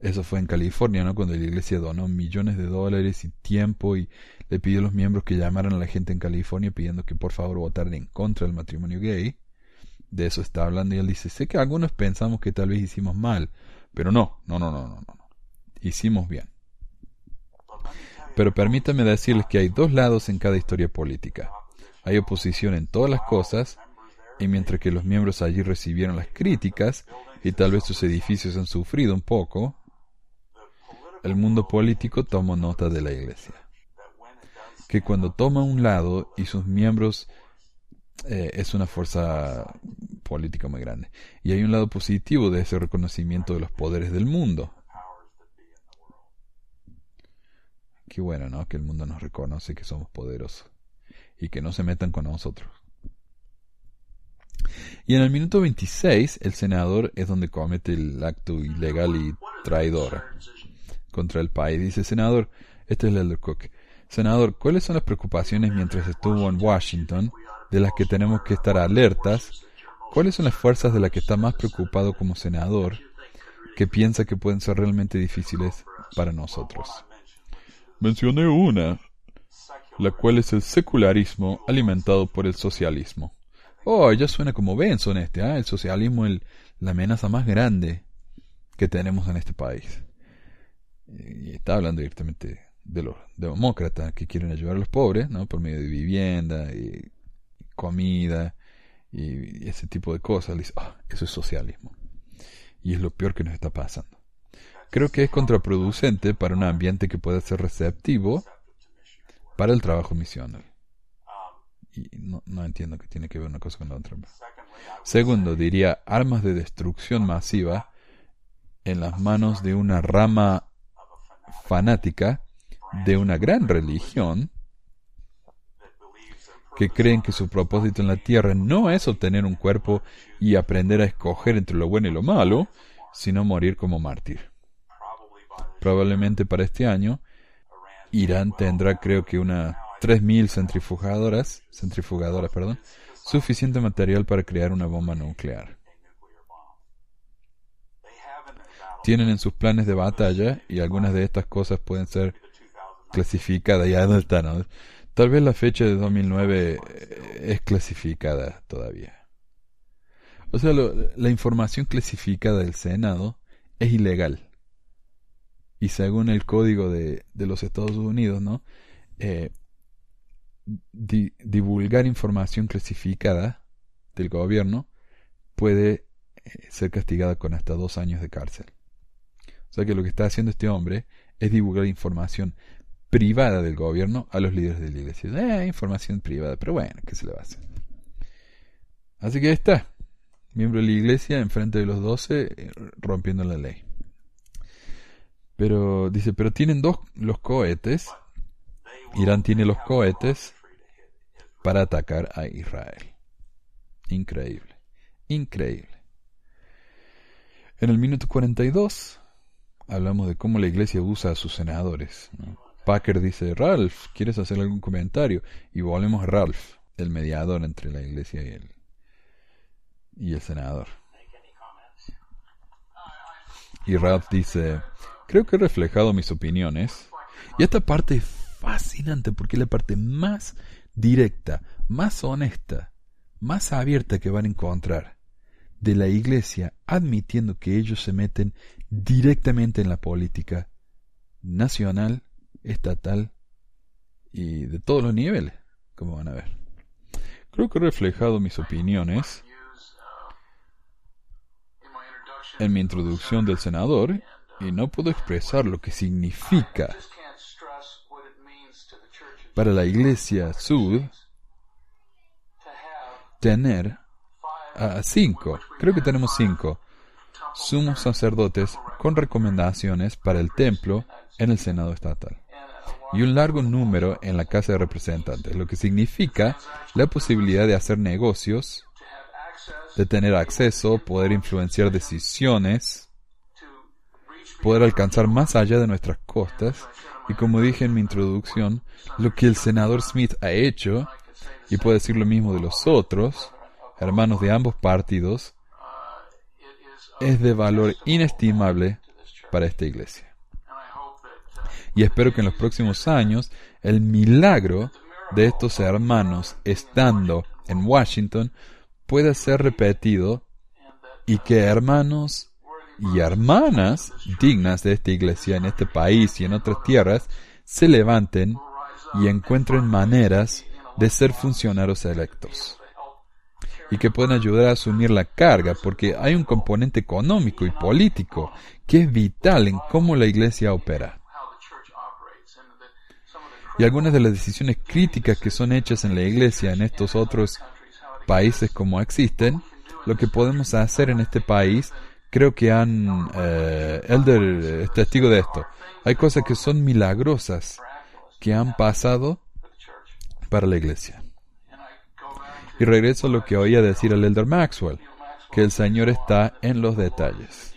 eso fue en California, ¿no? Cuando la iglesia donó millones de dólares y tiempo y le pidió a los miembros que llamaran a la gente en California pidiendo que por favor votaran en contra del matrimonio gay. De eso está hablando y él dice, sé que algunos pensamos que tal vez hicimos mal, pero no, no, no, no, no, no. Hicimos bien. Pero permítame decirles que hay dos lados en cada historia política. Hay oposición en todas las cosas, y mientras que los miembros allí recibieron las críticas, y tal vez sus edificios han sufrido un poco, el mundo político toma nota de la Iglesia. Que cuando toma un lado y sus miembros eh, es una fuerza política muy grande. Y hay un lado positivo de ese reconocimiento de los poderes del mundo. Qué bueno, ¿no? Que el mundo nos reconoce que somos poderosos y que no se metan con nosotros. Y en el minuto 26, el senador es donde comete el acto ilegal y traidor contra el país. Dice, senador, este es el Elder Cook. Senador, ¿cuáles son las preocupaciones mientras estuvo en Washington de las que tenemos que estar alertas? ¿Cuáles son las fuerzas de las que está más preocupado como senador que piensa que pueden ser realmente difíciles para nosotros? Mencioné una, la cual es el secularismo alimentado por el socialismo. Oh, ya suena como Benson este, ¿ah? El socialismo es la amenaza más grande que tenemos en este país y está hablando directamente de los demócratas que quieren ayudar a los pobres, ¿no? Por medio de vivienda y comida y, ese tipo de cosas. dice, ah, eso es socialismo. Y es lo peor que nos está pasando. Creo que es contraproducente para un ambiente que pueda ser receptivo para el trabajo misional. Y no, no entiendo que tiene que ver una cosa con la otra. Segundo, diría armas de destrucción masiva en las manos de una rama fanática de una gran religión que creen que su propósito en la tierra no es obtener un cuerpo y aprender a escoger entre lo bueno y lo malo, sino morir como mártir. Probablemente para este año, Irán tendrá creo que una 3.000 centrifugadoras, centrifugadoras, perdón, suficiente material para crear una bomba nuclear tienen en sus planes de batalla y algunas de estas cosas pueden ser clasificadas. Ya no están. Tal vez la fecha de 2009 eh, es clasificada todavía. O sea, la información clasificada del Senado es ilegal. Y según el código de, de los Estados Unidos, ¿no? Eh, divulgar información clasificada del gobierno puede eh, ser castigada con hasta dos años de cárcel. O sea que lo que está haciendo este hombre es divulgar información privada del gobierno a los líderes de la iglesia. Eh, información privada, pero bueno, ¿qué se le va a hacer? Así que ahí está, miembro de la iglesia enfrente de los doce, eh, rompiendo la ley. Pero dice, pero tienen dos los cohetes. Irán tiene los cohetes para atacar a Israel. Increíble, increíble. En el minuto 42 hablamos de cómo la iglesia usa a sus senadores. Packer dice, Ralph, ¿quieres hacer algún comentario? Y volvemos a Ralph, el mediador entre la iglesia y el, y el senador. Y Ralph dice, creo que he reflejado mis opiniones. Y esta parte es fascinante porque es la parte más directa, más honesta, más abierta que van a encontrar de la iglesia admitiendo que ellos se meten directamente en la política nacional, estatal y de todos los niveles, como van a ver. Creo que he reflejado mis opiniones en mi introducción del senador y no puedo expresar lo que significa para la iglesia sud tener a cinco, creo que tenemos cinco, sumos sacerdotes con recomendaciones para el templo en el Senado estatal y un largo número en la Casa de Representantes, lo que significa la posibilidad de hacer negocios, de tener acceso, poder influenciar decisiones, poder alcanzar más allá de nuestras costas y como dije en mi introducción, lo que el senador Smith ha hecho, y puede decir lo mismo de los otros, hermanos de ambos partidos, es de valor inestimable para esta iglesia. Y espero que en los próximos años el milagro de estos hermanos estando en Washington pueda ser repetido y que hermanos y hermanas dignas de esta iglesia en este país y en otras tierras se levanten y encuentren maneras de ser funcionarios electos y que puedan ayudar a asumir la carga, porque hay un componente económico y político que es vital en cómo la iglesia opera. Y algunas de las decisiones críticas que son hechas en la iglesia en estos otros países como existen, lo que podemos hacer en este país, creo que han, eh, Elder es testigo de esto, hay cosas que son milagrosas que han pasado para la iglesia. Y regreso a lo que oía decir el Elder Maxwell, que el Señor está en los detalles.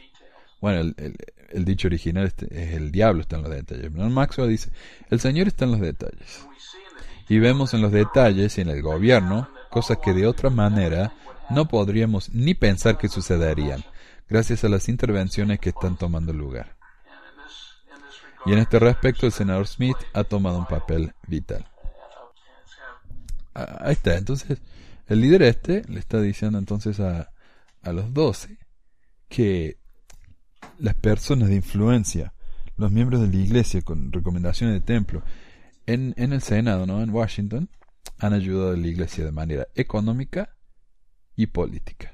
Bueno, el, dicho original es el diablo está en los detalles. Pero Maxwell dice, el Señor está en los detalles. Y vemos en los detalles y en el gobierno cosas que de otra manera no podríamos ni pensar que sucederían, gracias a las intervenciones que están tomando lugar. Y en este respecto el senador Smith ha tomado un papel vital. Ah, ahí está, entonces el líder este le está diciendo entonces a, a los doce que las personas de influencia, los miembros de la iglesia con recomendaciones de templo, en, en el Senado, ¿no? En Washington, han ayudado a la iglesia de manera económica y política.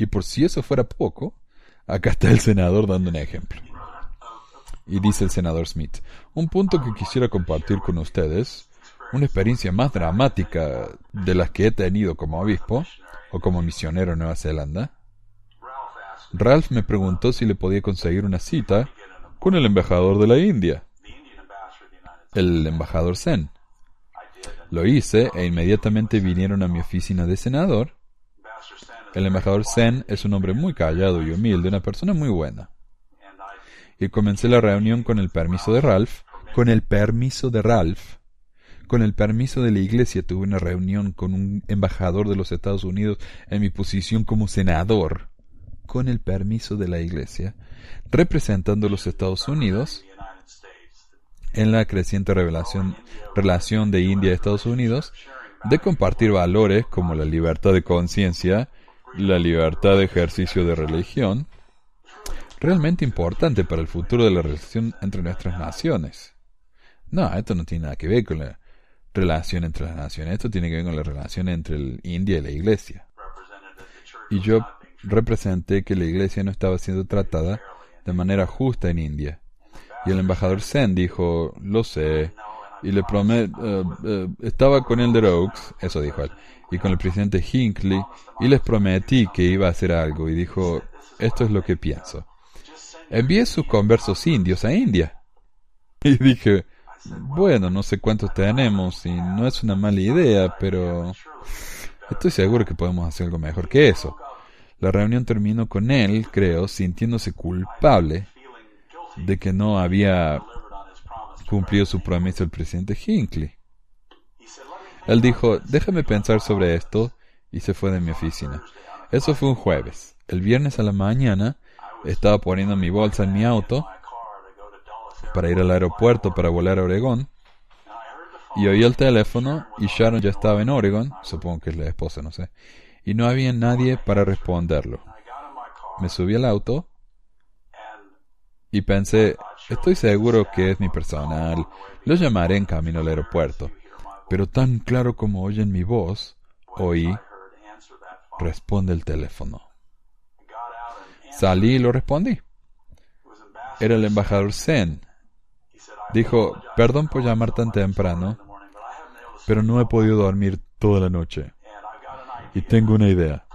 Y por si eso fuera poco, acá está el senador dando un ejemplo. Y dice el senador Smith, un punto que quisiera compartir con ustedes una experiencia más dramática de las que he tenido como obispo o como misionero en Nueva Zelanda, Ralph me preguntó si le podía conseguir una cita con el embajador de la India, el embajador Sen. Lo hice e inmediatamente vinieron a mi oficina de senador. El embajador Sen es un hombre muy callado y humilde, una persona muy buena. Y comencé la reunión con el permiso de Ralph, con el permiso de Ralph, con el permiso de la Iglesia tuve una reunión con un embajador de los Estados Unidos en mi posición como senador, con el permiso de la Iglesia, representando a los Estados Unidos en la creciente relación de India y Estados Unidos, de compartir valores como la libertad de conciencia, la libertad de ejercicio de religión, realmente importante para el futuro de la relación entre nuestras naciones. No, esto no tiene nada que ver con la relación entre las naciones. Esto tiene que ver con la relación entre el India y la Iglesia. Y yo representé que la Iglesia no estaba siendo tratada de manera justa en India. Y el embajador Sen dijo, lo sé, y le prometo, eh, eh, estaba con Elder Oaks, eso dijo él, y con el presidente Hinckley, y les prometí que iba a hacer algo, y dijo, esto es lo que pienso. Envié sus conversos indios a India. Y dije, bueno, no sé cuántos tenemos y no es una mala idea, pero estoy seguro que podemos hacer algo mejor que eso. La reunión terminó con él, creo, sintiéndose culpable de que no había cumplido su promesa el presidente Hinckley. Él dijo, déjame pensar sobre esto, y se fue de mi oficina. Eso fue un jueves. El viernes a la mañana estaba poniendo mi bolsa en mi auto para ir al aeropuerto para volar a Oregón. Y oí el teléfono y Sharon ya estaba en Oregon, supongo que es la esposa, no sé. Y no había nadie para responderlo. Me subí al auto y pensé, estoy seguro que es mi personal, lo llamaré en camino al aeropuerto. Pero tan claro como oyen mi voz, oí, responde el teléfono. Salí y lo respondí. Era el embajador Sen. Dijo, perdón por llamar tan temprano, pero no he podido dormir toda la noche. Y tengo una idea.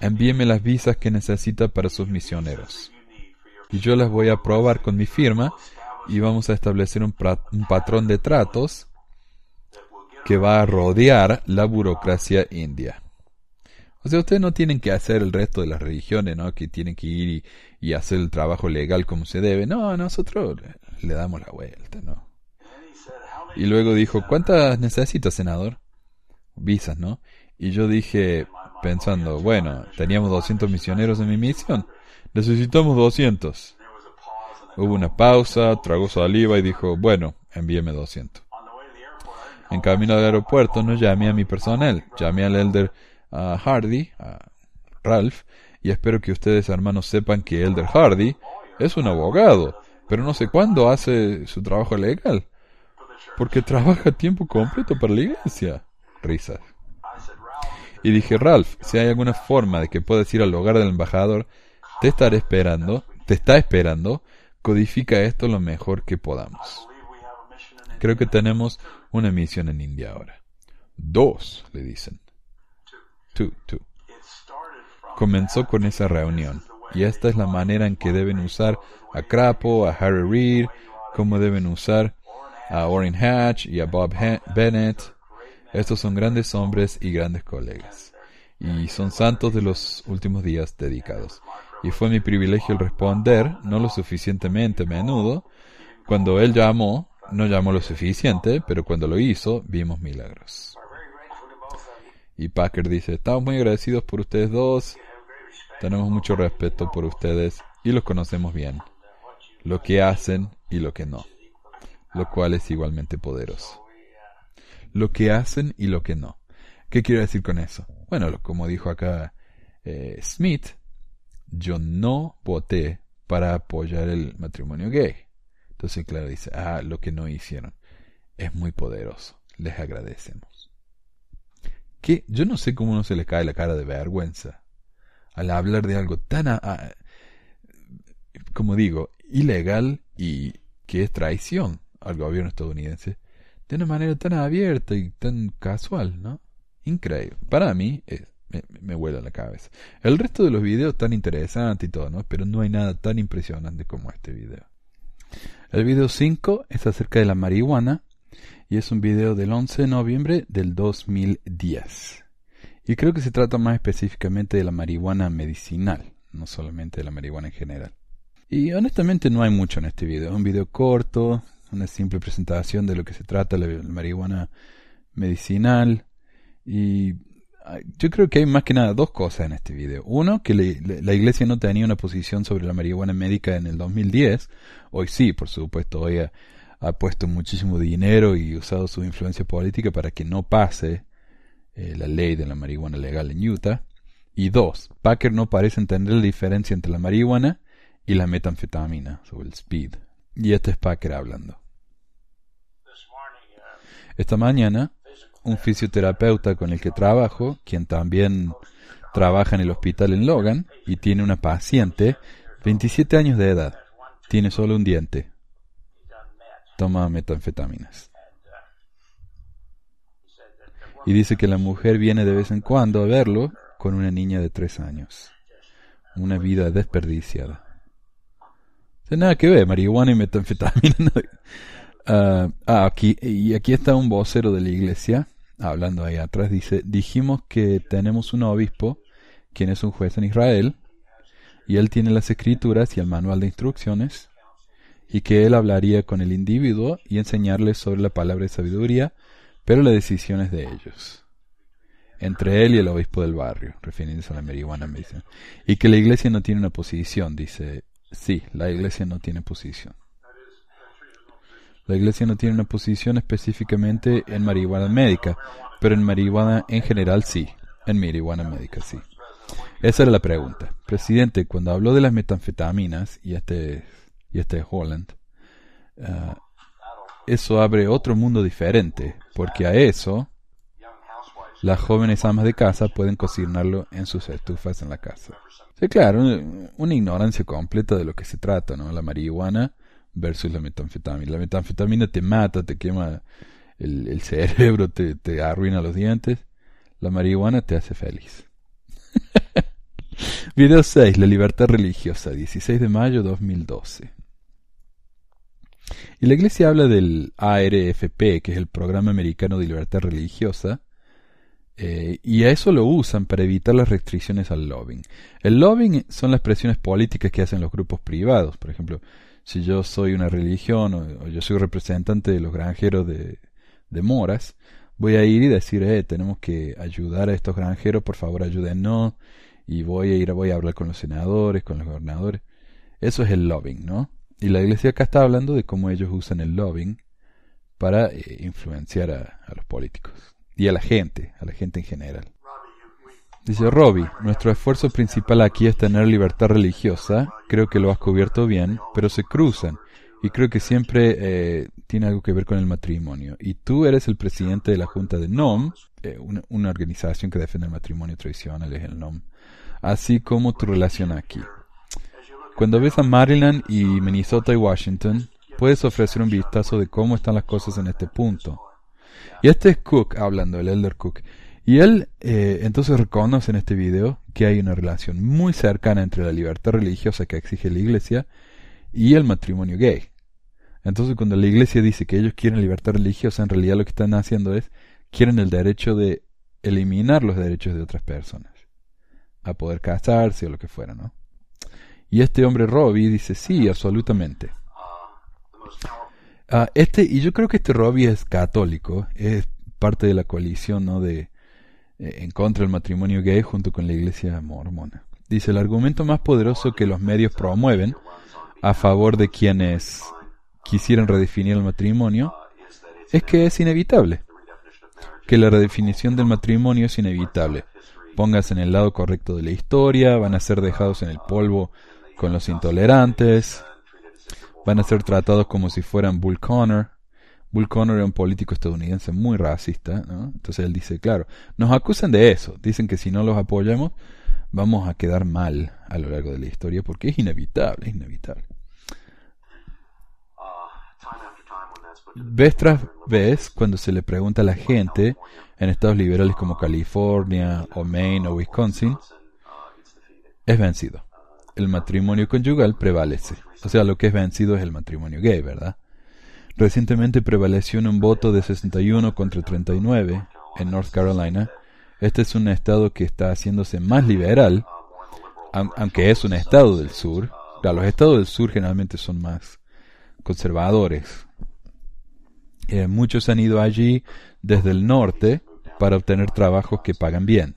Envíeme las visas que necesita para sus misioneros. Y yo las voy a aprobar con mi firma y vamos a establecer un, patrón de tratos que va a rodear la burocracia india. O sea, ustedes no tienen que hacer el resto de las religiones, ¿no? Que tienen que ir y, hacer el trabajo legal como se debe. No, nosotros le damos la vuelta, ¿no? Y luego dijo, ¿cuántas necesita, senador? Visas, ¿no? Y yo dije, pensando, bueno, teníamos 200 misioneros en mi misión. Necesitamos 200. Hubo una pausa, tragó saliva y dijo, bueno, envíeme 200. En camino al aeropuerto no llamé a mi personal, llamé al elder Hardy, a Ralph, y espero que ustedes hermanos sepan que Elder Hardy es un abogado, pero no sé cuándo hace su trabajo legal, porque trabaja a tiempo completo para la iglesia. Risas. Y dije, Ralph, si hay alguna forma de que puedas ir al hogar del embajador, te estaré esperando, te está esperando, codifica esto lo mejor que podamos. Creo que tenemos una misión en India ahora. Dos, le dicen. Comenzó con esa reunión, y esta es la manera en que deben usar a Crapo, a Harry Reid, como deben usar a Orrin Hatch y a Bob Bennett. Estos son grandes hombres y grandes colegas, y son santos de los últimos días dedicados. Y fue mi privilegio el responder, no lo suficientemente menudo. Cuando él llamó, no llamó lo suficiente, pero cuando lo hizo, vimos milagros. Y Packer dice, estamos muy agradecidos por ustedes dos, tenemos mucho respeto por ustedes y los conocemos bien, lo que hacen y lo que no, lo cual es igualmente poderoso. Lo que hacen y lo que no. ¿Qué quiero decir con eso? Bueno, como dijo acá eh, Smith, yo no voté para apoyar el matrimonio gay. Entonces, claro, dice, ah, lo que no hicieron. Es muy poderoso. Les agradecemos que yo no sé cómo no se le cae la cara de vergüenza al hablar de algo tan, como digo, ilegal y que es traición al gobierno estadounidense de una manera tan abierta y tan casual, ¿no? Increíble. Para mí me, me vuela la cabeza. El resto de los videos tan interesante y todo, ¿no? Pero no hay nada tan impresionante como este video. El video 5 es acerca de la marihuana y es un video del 11 de noviembre del 2010. Y creo que se trata más específicamente de la marihuana medicinal, no solamente de la marihuana en general. Y honestamente no hay mucho en este video, es un video corto, una simple presentación de lo que se trata la, marihuana medicinal y yo creo que hay más que nada dos cosas en este video. Uno, que la iglesia no tenía una posición sobre la marihuana médica en el 2010. Hoy sí, por supuesto, hoy ha puesto muchísimo dinero y usado su influencia política para que no pase eh, la ley de la marihuana legal en Utah. Y dos, Packer no parece entender la diferencia entre la marihuana y la metanfetamina, o el speed. Y este es Packer hablando. Esta mañana, un fisioterapeuta con el que trabajo, quien también trabaja en el hospital en Logan y tiene una paciente, 27 años de edad, tiene solo un diente, toma metanfetaminas. Y dice que la mujer viene de vez en cuando a verlo con una niña de tres años. Una vida desperdiciada. No nada que ver, marihuana y metanfetamina. Ah, ah, aquí, y aquí está un vocero de la iglesia, hablando ahí atrás, dice, dijimos que tenemos un obispo, quien es un juez en Israel, y él tiene las escrituras y el manual de instrucciones, y que él hablaría con el individuo y enseñarle sobre la palabra de sabiduría, pero la decisión es de ellos. entre él y el obispo del barrio, refiriéndose a la marihuana medicinal. Y que la iglesia no tiene una posición, dice, sí, la iglesia no tiene posición. La iglesia no tiene una posición específicamente en marihuana médica, pero en marihuana en general sí, en marihuana médica sí. Esa era la pregunta. Presidente, cuando habló de las metanfetaminas, y este, y este es Holland, ah, eso abre otro mundo diferente, porque a eso las jóvenes amas de casa pueden cocinarlo en sus estufas en la casa. Sí, claro, una ignorancia completa de lo que se trata, ¿no? La marihuana versus la metanfetamina. La metanfetamina te mata, te quema el, cerebro, te, arruina los dientes. La marihuana te hace feliz. Video 6. La libertad religiosa. 16 de mayo 2012. Y la iglesia habla del ARFP, que es el Programa Americano de Libertad Religiosa, eh, y a eso lo usan para evitar las restricciones al lobbying. El lobbying son las presiones políticas que hacen los grupos privados. Por ejemplo, si yo soy una religión o, yo soy representante de los granjeros de, moras, voy a ir y decir, eh, tenemos que ayudar a estos granjeros, por favor ayúdennos, y voy a ir, voy a hablar con los senadores, con los gobernadores. Eso es el lobbying, ¿no? Y la iglesia acá está hablando de cómo ellos usan el lobbying para eh, influenciar a los políticos y a la gente, a la gente en general. Dice Robbie, nuestro esfuerzo principal aquí es tener libertad religiosa, creo que lo has cubierto bien, pero se cruzan y creo que siempre eh, tiene algo que ver con el matrimonio. Y tú eres el presidente de la Junta de NOM, eh, una, organización que defiende el matrimonio tradicional, es el NOM, así como tu relación aquí. Cuando ves a Maryland y Minnesota y Washington, puedes ofrecer un vistazo de cómo están las cosas en este punto. Y este es Cook hablando, el Elder Cook. Y él eh, entonces reconoce en este video que hay una relación muy cercana entre la libertad religiosa que exige la iglesia y el matrimonio gay. Entonces cuando la iglesia dice que ellos quieren libertad religiosa, en realidad lo que están haciendo es quieren el derecho de eliminar los derechos de otras personas a poder casarse o lo que fuera, ¿no? Y este hombre Robbie dice sí, absolutamente. Ah, este, y yo creo que este Robbie es católico, es parte de la coalición ¿no? de, en contra del matrimonio gay junto con la iglesia mormona. Dice, el argumento más poderoso que los medios promueven a favor de quienes quisieran redefinir el matrimonio es que es inevitable, que la redefinición del matrimonio es inevitable. Póngase en el lado correcto de la historia, van a ser dejados en el polvo con los intolerantes, van a ser tratados como si fueran Bull Connor. Bull Connor era un político estadounidense muy racista. Entonces él dice, claro, nos acusan de eso, dicen que si no los apoyamos vamos a quedar mal a lo largo de la historia porque es inevitable, es inevitable. Vez tras vez, cuando se le pregunta a la gente en estados liberales como California o Maine o Wisconsin, es vencido. El matrimonio conyugal prevalece. O sea, lo que es vencido es el matrimonio gay, ¿verdad? Recientemente prevaleció en un voto de 61 contra 39 en North Carolina. Este es un estado que está haciéndose más liberal, aunque es un estado del sur. los estados del sur generalmente son más conservadores. Eh, muchos han ido allí desde el norte para obtener trabajos que pagan bien.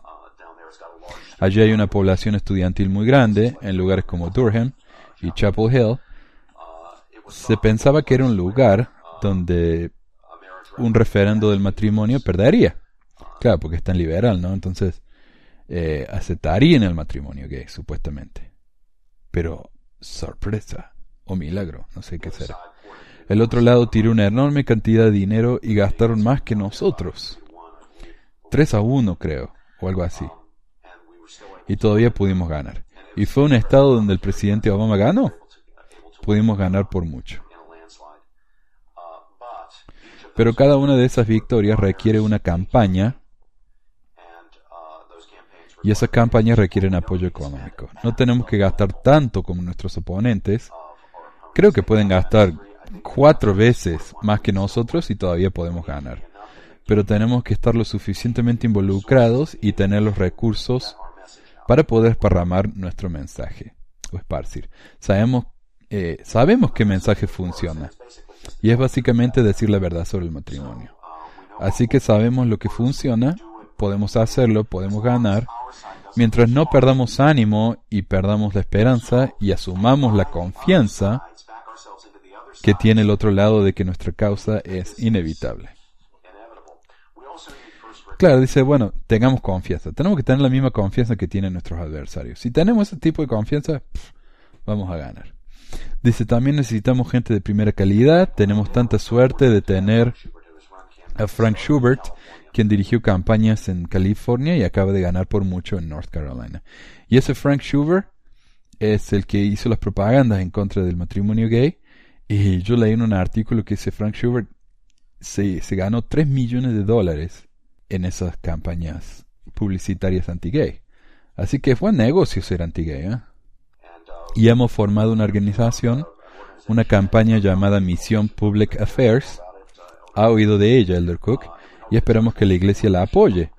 Allí hay una población estudiantil muy grande, en lugares como Durham, y Chapel Hill, se pensaba que era un lugar donde un referendo del matrimonio perdería. Claro, porque es tan liberal, ¿no? Entonces, eh, aceptarían el matrimonio gay, supuestamente. Pero, sorpresa, o milagro, no sé qué será. El otro lado tiró una enorme cantidad de dinero y gastaron más que nosotros. Tres a uno, creo, o algo así. Y todavía pudimos ganar. ¿Y fue un estado donde el presidente Obama ganó? Pudimos ganar por mucho. Pero cada una de esas victorias requiere una campaña y esas campañas requieren apoyo económico. No tenemos que gastar tanto como nuestros oponentes. Creo que pueden gastar cuatro veces más que nosotros y todavía podemos ganar. Pero tenemos que estar lo suficientemente involucrados y tener los recursos para poder esparramar nuestro mensaje o esparcir. Sabemos, eh, sabemos qué mensaje funciona y es básicamente decir la verdad sobre el matrimonio. Así que sabemos lo que funciona podemos hacerlo, podemos ganar, mientras no perdamos ánimo y perdamos la esperanza y asumamos la confianza que tiene el otro lado de que nuestra causa es inevitable. Claro, dice, bueno, tengamos confianza. Tenemos que tener la misma confianza que tienen nuestros adversarios. Si tenemos ese tipo de confianza, vamos a ganar. Dice, también necesitamos gente de primera calidad. Tenemos tanta suerte de tener a Frank Schubert, quien dirigió campañas en California y acaba de ganar por mucho en North Carolina. Y ese Frank Schubert es el que hizo las propagandas en contra del matrimonio gay. Y yo leí en un artículo que ese Frank Schubert se, se ganó 3 millones de dólares en esas campañas publicitarias anti-gay. Así que fue un negocio ser anti-gay. ¿eh? Y hemos formado una organización, una campaña llamada Misión Public Affairs. Ha oído de ella Elder Cook y esperamos que la iglesia la apoye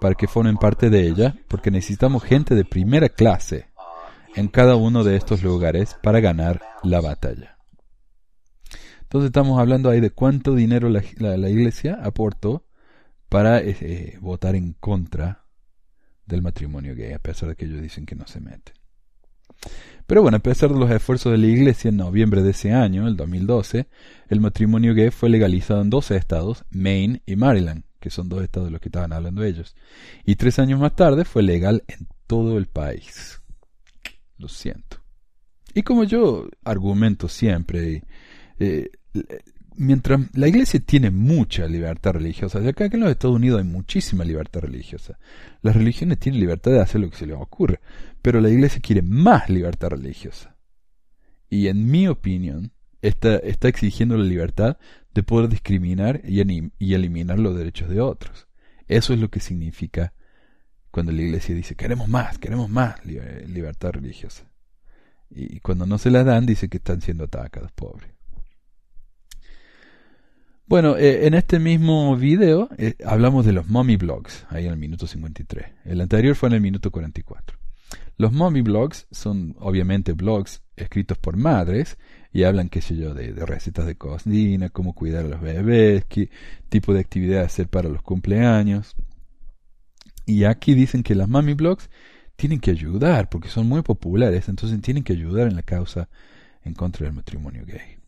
para que formen parte de ella, porque necesitamos gente de primera clase en cada uno de estos lugares para ganar la batalla. Entonces estamos hablando ahí de cuánto dinero la, iglesia aportó para eh, eh, votar en contra del matrimonio gay, a pesar de que ellos dicen que no se meten. Pero bueno, a pesar de los esfuerzos de la Iglesia en noviembre de ese año, el 2012, el matrimonio gay fue legalizado en 12 estados, Maine y Maryland, que son dos estados de los que estaban hablando ellos. Y tres años más tarde fue legal en todo el país. Lo siento. Y como yo argumento siempre, eh, mientras la iglesia tiene mucha libertad religiosa, acá en los Estados Unidos hay muchísima libertad religiosa. Las religiones tienen libertad de hacer lo que se les ocurre, pero la iglesia quiere más libertad religiosa. Y en mi opinión, está, está exigiendo la libertad de poder discriminar y, y eliminar los derechos de otros. Eso es lo que significa cuando la iglesia dice queremos más, queremos más libertad religiosa. Y cuando no se la dan, dice que están siendo atacados, pobres. Bueno, eh, en este mismo video eh, hablamos de los mommy blogs, ahí en el minuto 53. El anterior fue en el minuto 44. Los mommy blogs son obviamente blogs escritos por madres y hablan, qué sé yo, de, recetas de cocina, cómo cuidar a los bebés, qué tipo de actividad hacer para los cumpleaños. Y aquí dicen que las mommy blogs tienen que ayudar porque son muy populares, entonces tienen que ayudar en la causa en contra del matrimonio gay.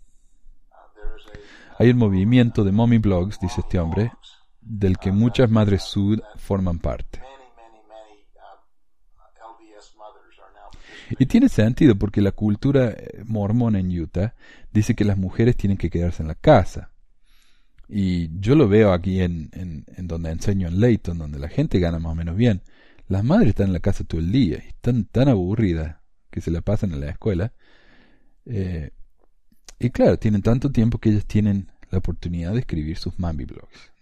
Hay un movimiento de mommy blogs, dice este hombre, del que muchas madres sud forman parte. Y tiene sentido porque la cultura eh, mormona en Utah dice que las mujeres tienen que quedarse en la casa. Y yo lo veo aquí en, en, donde enseño en Layton, donde la gente gana más o menos bien. Las madres están en la casa todo el día y están tan aburridas que se la pasan en la escuela. Eh, y claro, tienen tanto tiempo que ellas tienen la oportunidad de escribir sus Mambi blogs.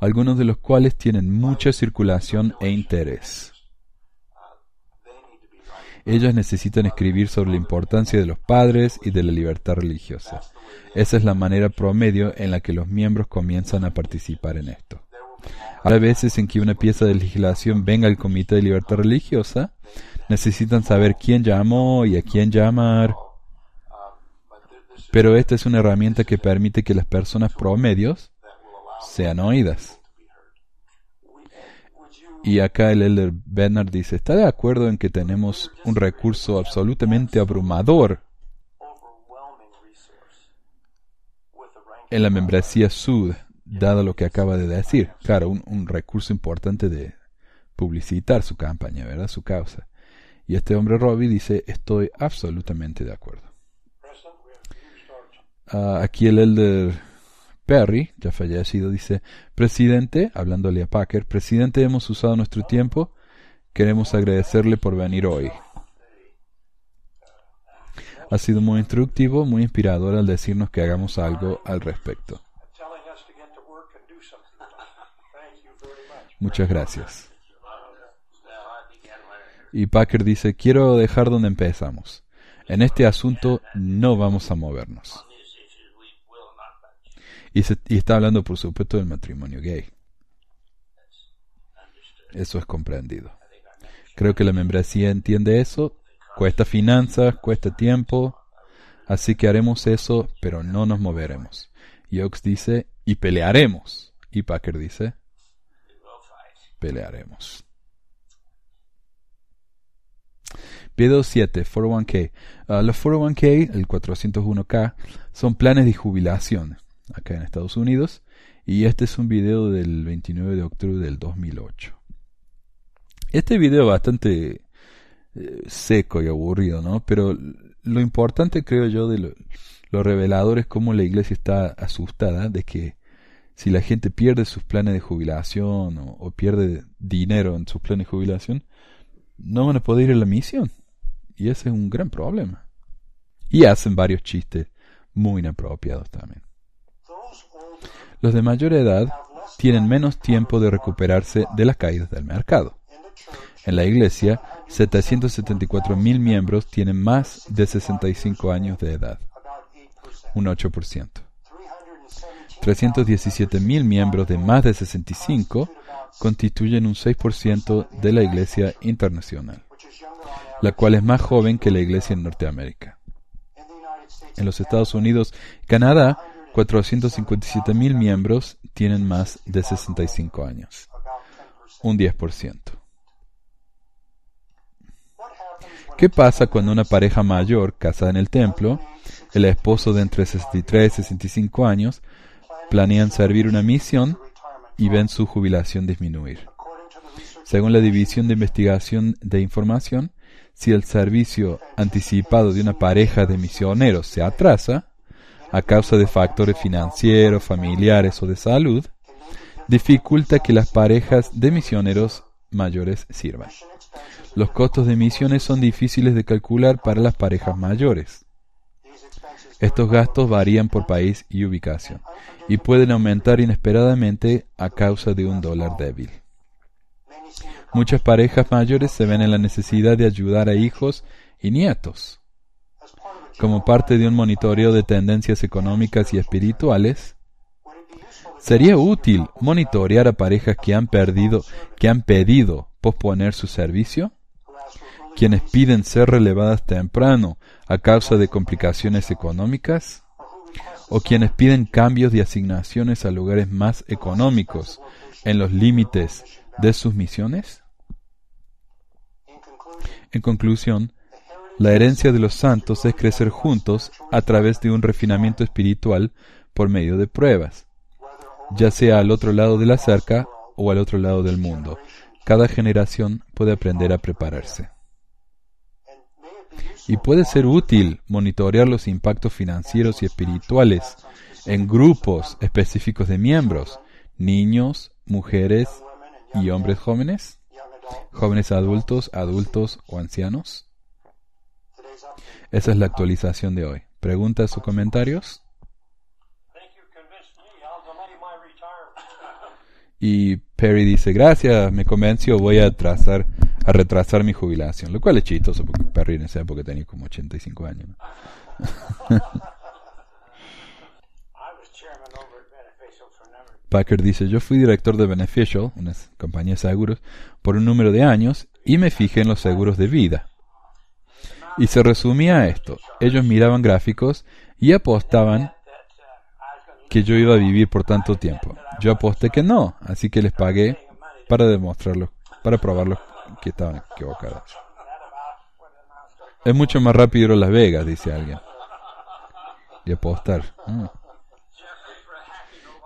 Algunos de los cuales tienen mucha circulación e interés. Ellas necesitan escribir sobre la importancia de los padres y de la libertad religiosa. Esa es la manera promedio en la que los miembros comienzan a participar en esto. Hay veces en que una pieza de legislación venga al Comité de Libertad Religiosa, necesitan saber quién llamó y a quién llamar, pero esta es una herramienta que permite que las personas promedios sean oídas. Y acá el elder Bernard dice, ¿está de acuerdo en que tenemos un recurso absolutamente abrumador en la membresía Sud, dado lo que acaba de decir? Claro, un, recurso importante de publicitar su campaña, ¿verdad? Su causa. Y este hombre Robbie dice, estoy absolutamente de acuerdo. Ah, aquí el elder Perry, ya fallecido, dice, presidente, hablándole a Packer, presidente, hemos usado nuestro tiempo, queremos agradecerle por venir hoy. Ha sido muy instructivo, muy inspirador al decirnos que hagamos algo al respecto. Muchas gracias. Y Packer dice, quiero dejar donde empezamos. En este asunto no vamos a movernos. Y, está hablando, por supuesto, del matrimonio gay. Eso es comprendido. Creo que la membresía entiende eso. Cuesta finanzas, cuesta tiempo. Así que haremos eso, pero no nos moveremos. Y Oaks dice, y pelearemos. Y Packer dice, pelearemos. Video 7, 401k. Ah, los 401k, el 401k, son planes de jubilación acá en Estados Unidos. Y este es un video del 29 de octubre del 2008. Este video bastante eh, seco y aburrido, ¿no? Pero lo importante, creo yo, de lo, revelador es cómo la iglesia está asustada de que si la gente pierde sus planes de jubilación o, pierde dinero en sus planes de jubilación, no van a poder ir a la misión. Y ese es un gran problema. Y hacen varios chistes muy inapropiados también. Los de mayor edad tienen menos tiempo de recuperarse de las caídas del mercado. En la Iglesia, 774.000 miembros tienen más de 65 años de edad, un 8%. 317.000 miembros de más de 65 constituyen un 6% de la Iglesia internacional, la cual es más joven que la Iglesia en Norteamérica. En los Estados Unidos y Canadá, 457.000 miembros tienen más de 65 años, un 10%. ¿Qué pasa cuando una pareja mayor, casada en el templo, el esposo de entre 63 y 65 años, planean servir una misión y ven su jubilación disminuir? Según la División de Investigación de Información, si el servicio anticipado de una pareja de misioneros se atrasa, a causa de factores financieros, familiares o de salud, dificulta que las parejas de misioneros mayores sirvan. Los costos de misiones son difíciles de calcular para las parejas mayores. Estos gastos varían por país y ubicación y pueden aumentar inesperadamente a causa de un dólar débil. Muchas parejas mayores se ven en la necesidad de ayudar a hijos y nietos. Como parte de un monitoreo de tendencias económicas y espirituales, sería útil monitorear a parejas que han perdido, que han pedido posponer su servicio. Quienes piden ser relevadas temprano a causa de complicaciones económicas, o quienes piden cambios de asignaciones a lugares más económicos en los límites de sus misiones? En conclusión, la herencia de los santos es crecer juntos a través de un refinamiento espiritual por medio de pruebas, ya sea al otro lado de la cerca o al otro lado del mundo. Cada generación puede aprender a prepararse y puede ser útil monitorear los impactos financieros y espirituales en grupos específicos de miembros, niños, mujeres y hombres jóvenes, jóvenes adultos, adultos o ancianos. Esa es la actualización de hoy. ¿Preguntas o comentarios? Y Perry dice, gracias, me convenció, voy a trazar a retrasar mi jubilación, lo cual es chistoso porque Perry en esa época tenía como 85 años. Packer dice, yo fui director de Beneficial, una compañía de seguros, por un número de años y me fijé en los seguros de vida. Y se resumía a esto. Ellos miraban gráficos y apostaban que yo iba a vivir por tanto tiempo. Yo aposté que no, así que les pagué para demostrarlo, para probarlo que estaban equivocados. Es mucho más rápido ir a Las Vegas, dice alguien. Y apostar. Mm.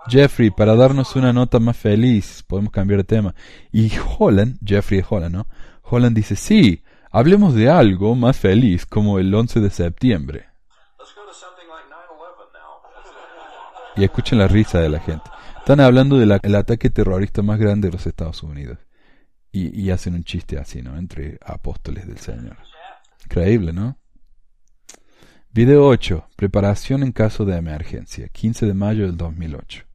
Jeffrey, para darnos una nota más feliz, podemos cambiar de tema. Y Holland, Jeffrey Holland, ¿no? Holland dice, sí, hablemos de algo más feliz, como el 11 de septiembre. Y escuchen la risa de la gente. Están hablando del ataque terrorista más grande de los Estados Unidos y, hacen un chiste así, ¿no? Entre apóstoles del Señor. Increíble, ¿no? Video 8. Preparación en caso de emergencia. 15 de mayo del 2008.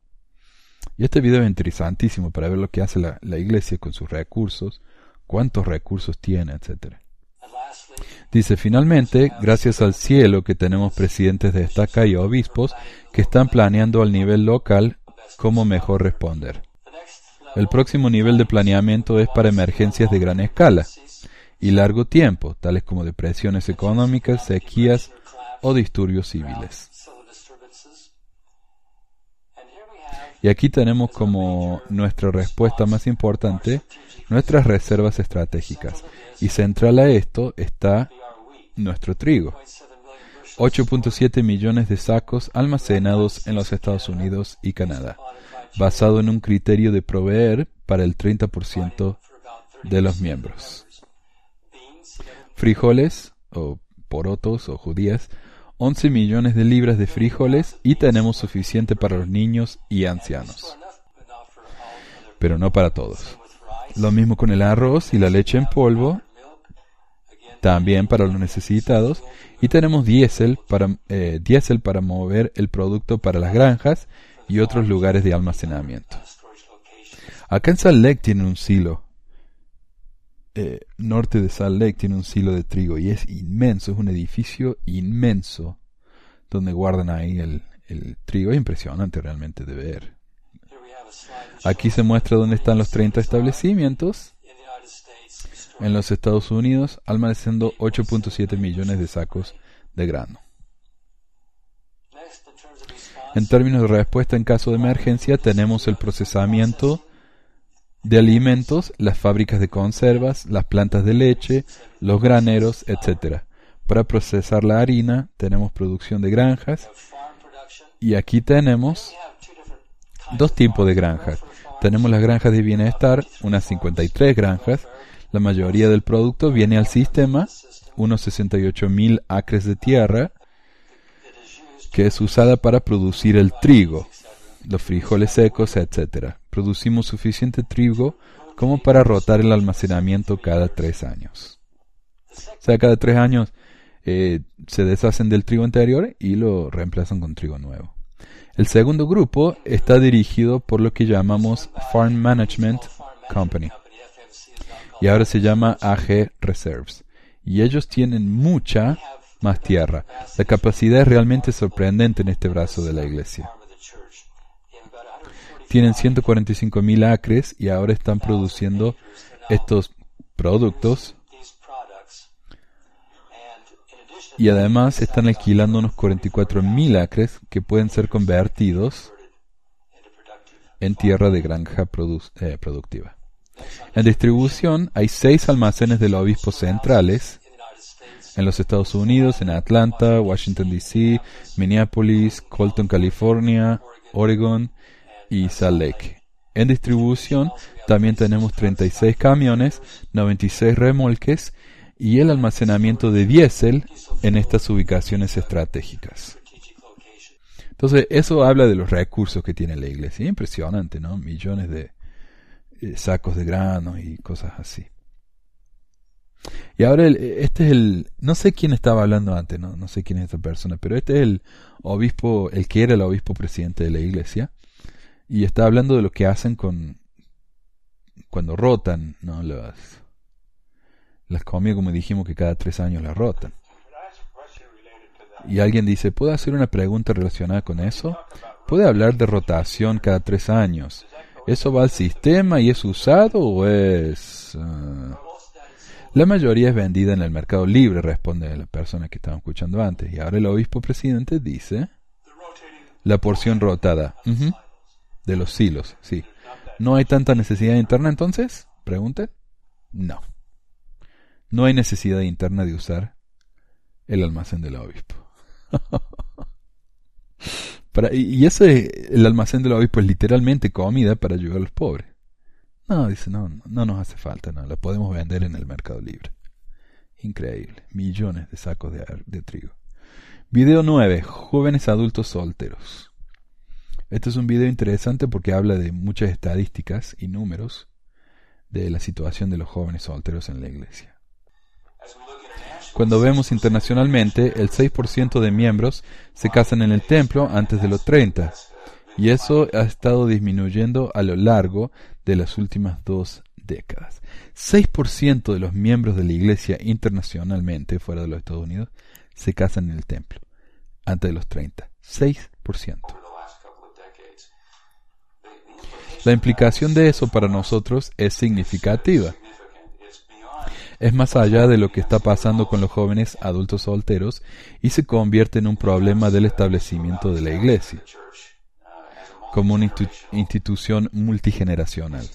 Y este video es interesantísimo para ver lo que hace la, la iglesia con sus recursos, cuántos recursos tiene, etc. Dice, finalmente, gracias al cielo que tenemos presidentes de estaca y obispos que están planeando al nivel local cómo mejor responder. El próximo nivel de planeamiento es para emergencias de gran escala y largo tiempo, tales como depresiones económicas, sequías o disturbios civiles. Y aquí tenemos como nuestra respuesta más importante nuestras reservas estratégicas. Y central a esto está nuestro trigo. 8.7 millones de sacos almacenados en los Estados Unidos y Canadá, basado en un criterio de proveer para el 30% de los miembros. Frijoles, o porotos o judías, 11 millones de libras de frijoles y tenemos suficiente para los niños y ancianos. Pero no para todos. Lo mismo con el arroz y la leche en polvo, también para los necesitados. Y tenemos diésel para, eh, para mover el producto para las granjas y otros lugares de almacenamiento. Acá en Salt Lake un silo. Eh, norte de Salt Lake tiene un silo de trigo y es inmenso, es un edificio inmenso donde guardan ahí el, el trigo. Es impresionante realmente de ver. Aquí se muestra dónde están los 30 establecimientos en los Estados Unidos, almacenando 8.7 millones de sacos de grano. En términos de respuesta en caso de emergencia, tenemos el procesamiento de alimentos, las fábricas de conservas, las plantas de leche, los graneros, etc. Para procesar la harina tenemos producción de granjas y aquí tenemos dos tipos de granjas. Tenemos las granjas de bienestar, unas 53 granjas. La mayoría del producto viene al sistema, unos 68 mil acres de tierra, que es usada para producir el trigo, los frijoles secos, etc. Producimos suficiente trigo como para rotar el almacenamiento cada tres años. O sea, cada tres años eh, se deshacen del trigo anterior y lo reemplazan con trigo nuevo. El segundo grupo está dirigido por lo que llamamos Farm Management Company y ahora se llama AG Reserves. Y ellos tienen mucha más tierra. La capacidad es realmente sorprendente en este brazo de la iglesia. Tienen 145.000 acres y ahora están produciendo estos productos y además están alquilando unos 44.000 acres que pueden ser convertidos en tierra de granja eh, productiva. En distribución hay seis almacenes del obispo centrales en los Estados Unidos, en Atlanta, Washington, D.C., Minneapolis, Colton, California, Oregon y Salt Lake. En distribución también tenemos 36 camiones, 96 remolques y el almacenamiento de diésel en estas ubicaciones estratégicas. Entonces, eso habla de los recursos que tiene la iglesia. Impresionante, ¿no? Millones de eh, sacos de granos y cosas así. Y ahora, este es el. No sé quién estaba hablando antes, ¿no? no sé quién es esta persona, pero este es el obispo, el que era el obispo presidente de la iglesia. Y está hablando de lo que hacen con. cuando rotan, ¿no? Las las comidas, como dijimos, que cada tres años las rotan. Y alguien dice, ¿puedo hacer una pregunta relacionada con eso? ¿Puede hablar de rotación cada tres años? ¿Eso va al sistema y es usado o es...? Ah? La mayoría es vendida en el mercado libre, responde la persona que estaba escuchando antes. Y ahora el obispo presidente dice, la porción rotada de los silos, sí. ¿No hay tanta necesidad interna entonces? Pregunte. No. No hay necesidad interna de usar el almacén del obispo. y ese, el almacén del obispo es literalmente comida para ayudar a los pobres. No, dice, no, no nos hace falta, no, la podemos vender en el mercado libre. Increíble, millones de sacos de, de trigo. Video 9. Jóvenes adultos solteros. Este es un video interesante porque habla de muchas estadísticas y números de la situación de los jóvenes solteros en la iglesia. Cuando vemos internacionalmente, el 6% de miembros se casan en el templo antes de los 30, y eso ha estado disminuyendo a lo largo de las últimas dos décadas. 6% de los miembros de la iglesia internacionalmente, fuera de los Estados Unidos, se casan en el templo antes de los 30. 6%. La implicación de eso para nosotros es significativa es más allá de lo que está pasando con los jóvenes adultos solteros y se convierte en un problema del establecimiento de la iglesia. como una institu- institución multigeneracional.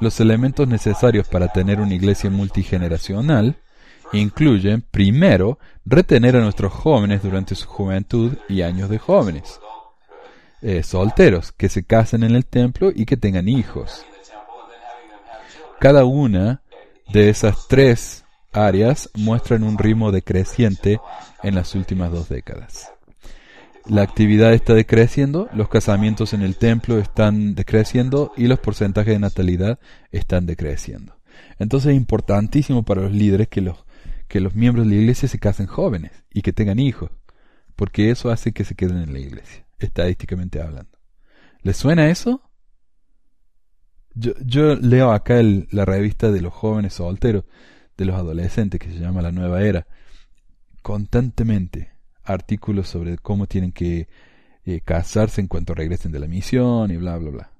Los elementos necesarios para tener una iglesia multigeneracional incluyen, primero, retener a nuestros jóvenes durante su juventud y años de jóvenes. Eh, solteros, que se casen en el templo y que tengan hijos. Cada una de esas tres áreas muestran un ritmo decreciente en las últimas dos décadas. La actividad está decreciendo, los casamientos en el templo están decreciendo y los porcentajes de natalidad están decreciendo. Entonces es importantísimo para los líderes que los, que los miembros de la iglesia se casen jóvenes y que tengan hijos, porque eso hace que se queden en la iglesia, estadísticamente hablando. ¿Les suena eso? Yo, yo leo acá la revista de los jóvenes solteros, de los adolescentes, que se llama La Nueva Era, constantemente artículos sobre cómo tienen que eh, casarse en cuanto regresen de la misión y bla, bla, bla.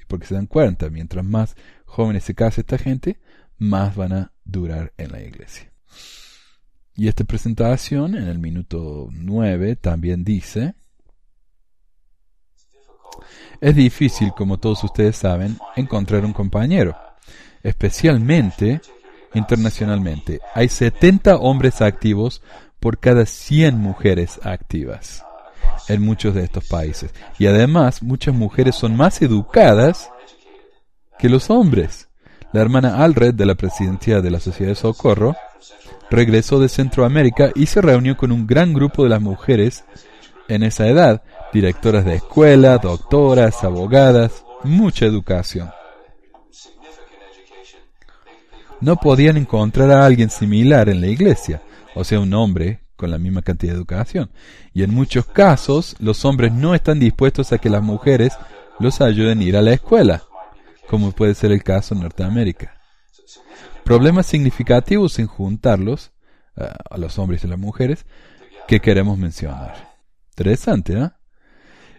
Y porque se dan cuenta, mientras más jóvenes se case esta gente, más van a durar en la iglesia. Y esta presentación, en el minuto 9, también dice, es difícil, como todos ustedes saben, encontrar un compañero, especialmente internacionalmente. Hay 70 hombres activos por cada 100 mujeres activas en muchos de estos países. Y además, muchas mujeres son más educadas que los hombres. La hermana Alred de la presidencia de la Sociedad de Socorro regresó de Centroamérica y se reunió con un gran grupo de las mujeres en esa edad, directoras de escuela, doctoras, abogadas, mucha educación. No podían encontrar a alguien similar en la iglesia, o sea, un hombre con la misma cantidad de educación. Y en muchos casos, los hombres no están dispuestos a que las mujeres los ayuden a ir a la escuela, como puede ser el caso en Norteamérica. Problemas significativos sin juntarlos, eh, a los hombres y las mujeres, que queremos mencionar. Interesante, ¿no?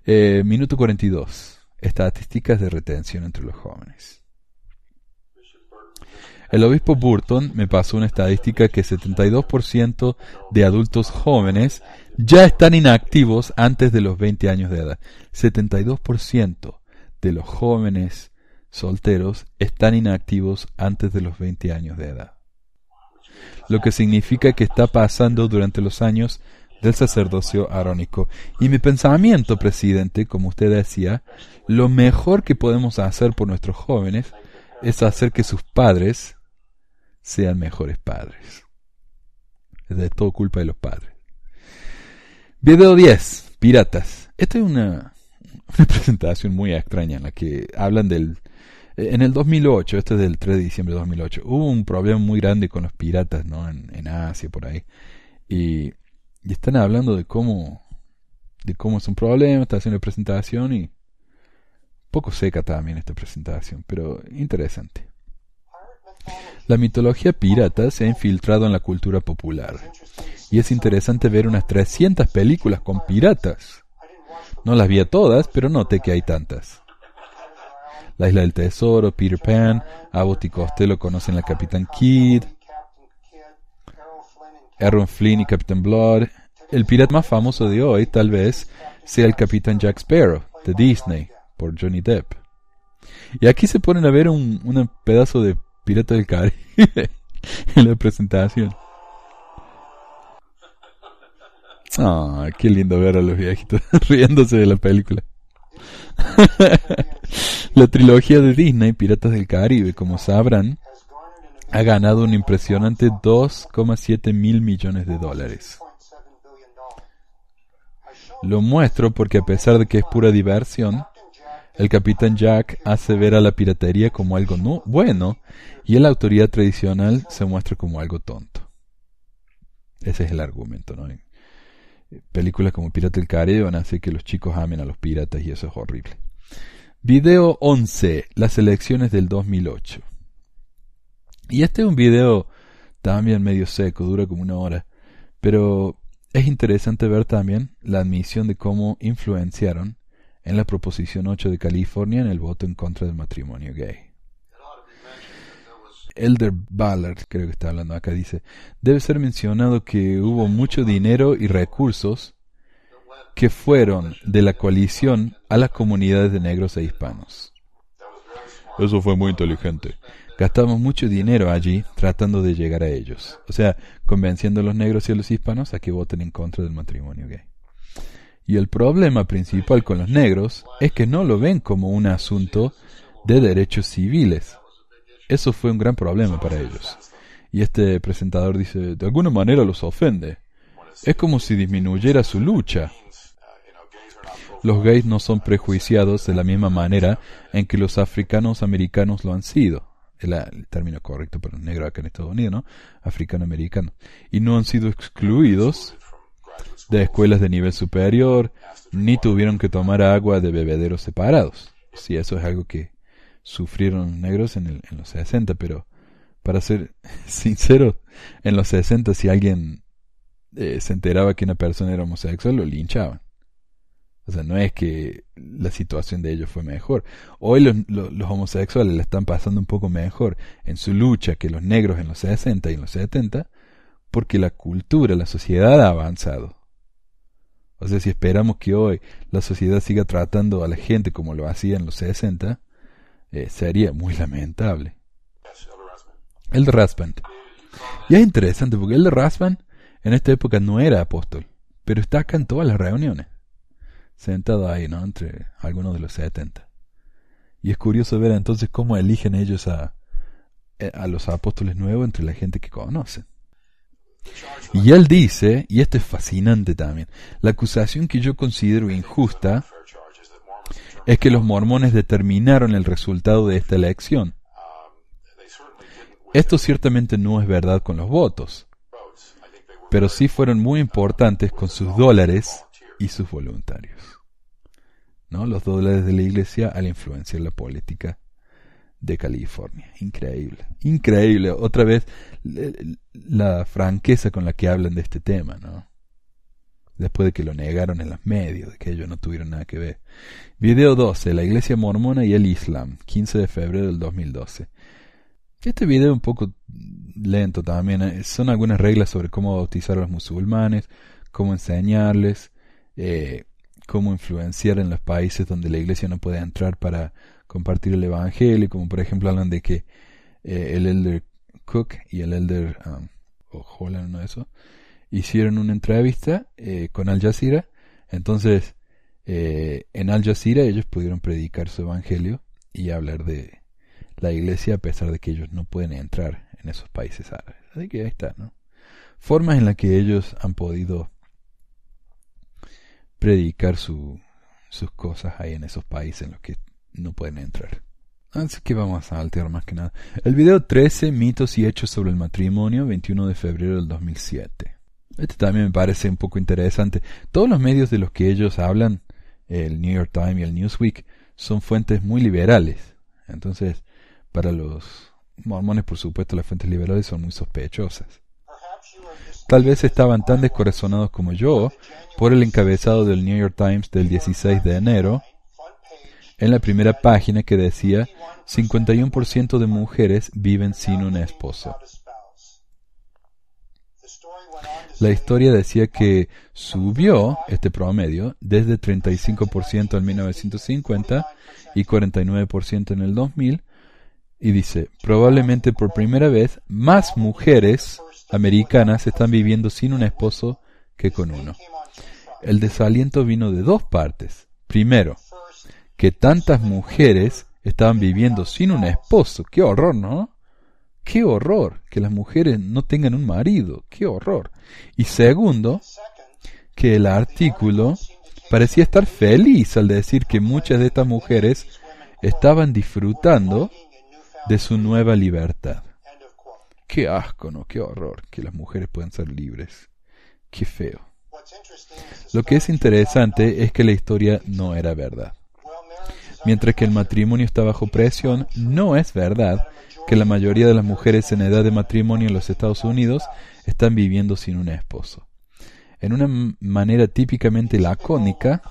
Eh, minuto 42. Estadísticas de retención entre los jóvenes. El obispo Burton me pasó una estadística que 72% de adultos jóvenes ya están inactivos antes de los 20 años de edad. 72% de los jóvenes solteros están inactivos antes de los 20 años de edad. Lo que significa que está pasando durante los años del sacerdocio arónico. Y mi pensamiento, presidente, como usted decía, lo mejor que podemos hacer por nuestros jóvenes es hacer que sus padres sean mejores padres. Es de todo culpa de los padres. Video 10. Piratas. Esta es una, presentación muy extraña en la que hablan del... En el 2008, este es del 3 de diciembre de 2008, hubo un problema muy grande con los piratas, ¿no? En, en Asia, por ahí. Y, y están hablando de cómo, de cómo es un problema, está haciendo presentación y poco seca también esta presentación, pero interesante. La mitología pirata se ha infiltrado en la cultura popular y es interesante ver unas 300 películas con piratas. No las vi a todas, pero noté que hay tantas. La Isla del Tesoro, Peter Pan, Abbott y Costello conocen al Capitán Kidd, Aaron Flynn y Captain Blood. El pirata más famoso de hoy tal vez sea el Capitán Jack Sparrow de Disney por Johnny Depp. Y aquí se ponen a ver un, pedazo de Pirata del Caribe en la presentación. Ah, qué lindo ver a los viejitos riéndose de la película. la trilogía de Disney, Piratas del Caribe, como sabrán, ha ganado un impresionante 2,7 mil millones de dólares. Lo muestro porque a pesar de que es pura diversión, el capitán Jack hace ver a la piratería como algo no bueno y la autoridad tradicional se muestra como algo tonto. Ese es el argumento, ¿no? Películas como Pirata del Caribe van a hacer que los chicos amen a los piratas y eso es horrible. Video 11. Las elecciones del 2008. Y este es un video también medio seco, dura como una hora, pero es interesante ver también la admisión de cómo influenciaron en la Proposición 8 de California en el voto en contra del matrimonio gay. Elder Ballard, creo que está hablando acá, dice, debe ser mencionado que hubo mucho dinero y recursos que fueron de la coalición a las comunidades de negros e hispanos. Eso fue muy inteligente. Gastamos mucho dinero allí tratando de llegar a ellos. O sea, convenciendo a los negros y a los hispanos a que voten en contra del matrimonio gay. Y el problema principal con los negros es que no lo ven como un asunto de derechos civiles. Eso fue un gran problema para ellos. Y este presentador dice, de alguna manera los ofende. Es como si disminuyera su lucha. Los gays no son prejuiciados de la misma manera en que los africanos americanos lo han sido. El, el término correcto para un negro acá en Estados Unidos, ¿no? Africano-americano. Y no han sido excluidos de escuelas de nivel superior, ni tuvieron que tomar agua de bebederos separados. Sí, eso es algo que sufrieron los negros en, el, en los 60, pero para ser sincero, en los 60 si alguien eh, se enteraba que una persona era homosexual, lo linchaban. O sea, no es que la situación de ellos fue mejor. Hoy los, homosexuales le están pasando un poco mejor en su lucha que los negros en los 60 y en los 70, porque la cultura, la sociedad ha avanzado. O sea, si esperamos que hoy la sociedad siga tratando a la gente como lo hacía en los 60, eh, sería muy lamentable. El de Raspan. Y es interesante porque el de Raspan en esta época no era apóstol, pero está acá en todas las reuniones, sentado ahí, ¿no? Entre algunos de los 70. Y es curioso ver entonces cómo eligen ellos a, eh, a los apóstoles nuevos entre la gente que conocen. Y él dice, y esto es fascinante también, la acusación que yo considero injusta es que los mormones determinaron el resultado de esta elección. Esto ciertamente no es verdad con los votos, pero sí fueron muy importantes con sus dólares y sus voluntarios. ¿No? Los dólares de la iglesia al influenciar la política de California. Increíble, increíble. Otra vez la franqueza con la que hablan de este tema, ¿no? Después de que lo negaron en los medios, de que ellos no tuvieron nada que ver. Video 12, la Iglesia Mormona y el Islam, 15 de febrero del 2012. Este video un poco lento también. ¿eh? Son algunas reglas sobre cómo bautizar a los musulmanes, cómo enseñarles, eh, cómo influenciar en los países donde la iglesia no puede entrar para compartir el evangelio, como por ejemplo hablan de que eh, el elder Cook y el elder um, o Holland, hicieron una entrevista eh, con Al Jazeera, entonces eh, en Al Jazeera ellos pudieron predicar su evangelio y hablar de la iglesia a pesar de que ellos no pueden entrar en esos países árabes. Así que ahí está, ¿no? Formas en las que ellos han podido predicar su, sus cosas ahí en esos países en los que no pueden entrar. Así que vamos a alterar más que nada. El video 13, mitos y hechos sobre el matrimonio, 21 de febrero del 2007. Este también me parece un poco interesante. Todos los medios de los que ellos hablan, el New York Times y el Newsweek, son fuentes muy liberales. Entonces, para los mormones, por supuesto, las fuentes liberales son muy sospechosas. Tal vez estaban tan descorazonados como yo por el encabezado del New York Times del 16 de enero, en la primera página que decía 51% de mujeres viven sin un esposo. La historia decía que subió este promedio desde 35% en 1950 y 49% en el 2000 y dice, probablemente por primera vez más mujeres americanas están viviendo sin un esposo que con uno. El desaliento vino de dos partes. Primero, que tantas mujeres estaban viviendo sin un esposo. Qué horror, ¿no? Qué horror que las mujeres no tengan un marido. Qué horror. Y segundo, que el artículo parecía estar feliz al decir que muchas de estas mujeres estaban disfrutando de su nueva libertad. Qué asco, ¿no? Qué horror que las mujeres puedan ser libres. Qué feo. Lo que es interesante es que la historia no era verdad. Mientras que el matrimonio está bajo presión, no es verdad que la mayoría de las mujeres en edad de matrimonio en los Estados Unidos están viviendo sin un esposo. En una manera típicamente lacónica,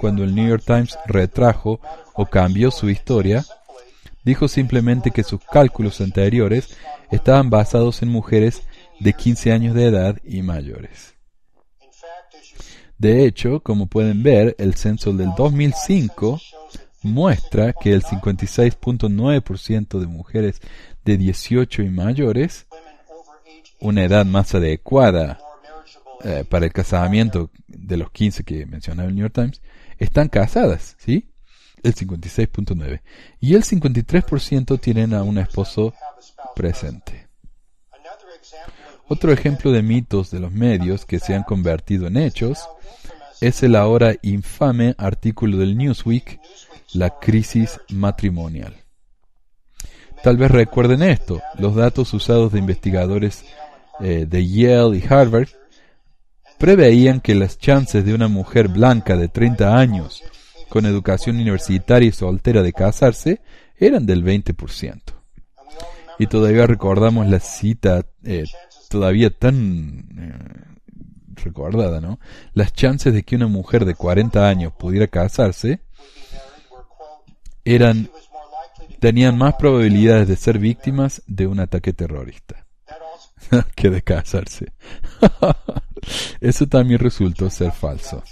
cuando el New York Times retrajo o cambió su historia, dijo simplemente que sus cálculos anteriores estaban basados en mujeres de 15 años de edad y mayores. De hecho, como pueden ver, el censo del 2005 muestra que el 56.9% de mujeres de 18 y mayores, una edad más adecuada eh, para el casamiento de los 15 que mencionaba el New York Times, están casadas, ¿sí? El 56.9. Y el 53% tienen a un esposo presente. Otro ejemplo de mitos de los medios que se han convertido en hechos es el ahora infame artículo del Newsweek, La crisis matrimonial. Tal vez recuerden esto, los datos usados de investigadores eh, de Yale y Harvard preveían que las chances de una mujer blanca de 30 años con educación universitaria y soltera de casarse eran del 20%. Y todavía recordamos la cita eh, todavía tan eh, recordada, ¿no? Las chances de que una mujer de 40 años pudiera casarse eran tenían más probabilidades de ser víctimas de un ataque terrorista que de casarse. Eso también resultó ser falso.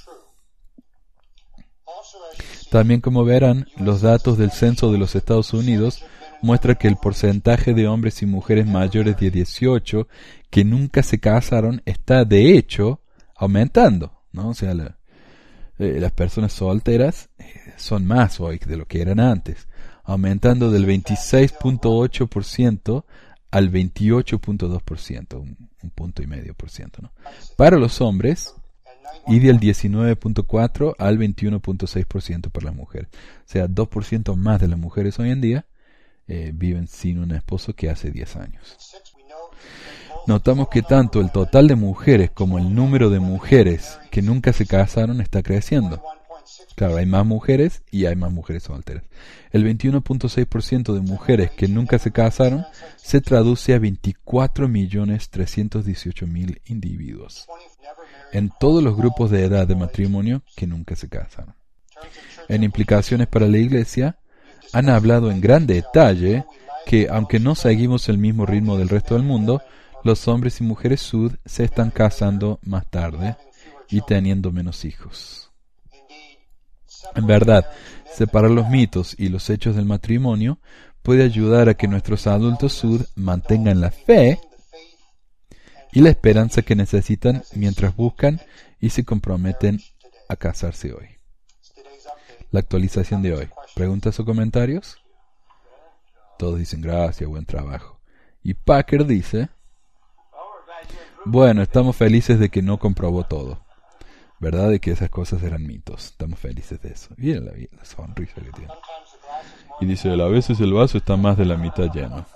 También como verán, los datos del censo de los Estados Unidos muestran que el porcentaje de hombres y mujeres mayores de 18 que nunca se casaron está de hecho aumentando, ¿no? O sea, eh, las personas solteras eh, son más hoy de lo que eran antes, aumentando del 26.8% al 28.2%, un, un, punto y medio por ciento. ¿no? Para los hombres y del 19.4 al 21.6% para las mujeres. O sea, 2% más de las mujeres hoy en día eh, viven sin un esposo que hace 10 años. Notamos que tanto el total de mujeres como el número de mujeres que nunca se casaron está creciendo. Claro, hay más mujeres y hay más mujeres solteras. El 21.6% de mujeres que nunca se casaron se traduce a 24.318.000 individuos en todos los grupos de edad de matrimonio que nunca se casaron. En implicaciones para la Iglesia, han hablado en gran detalle que, aunque no seguimos el mismo ritmo del resto del mundo, los hombres y mujeres sud se están casando más tarde y teniendo menos hijos. En verdad, separar los mitos y los hechos del matrimonio puede ayudar a que nuestros adultos sud mantengan la fe y la esperanza que necesitan mientras buscan y se comprometen a casarse hoy. La actualización de hoy. ¿Preguntas o comentarios? Todos dicen gracias, buen trabajo. Y Packer dice, bueno, estamos felices de que no comprobó todo. ¿verdad? De que esas cosas eran mitos. Estamos felices de eso. Miren la, sonrisa que tiene. Y dice, a veces el vaso está más de la mitad lleno.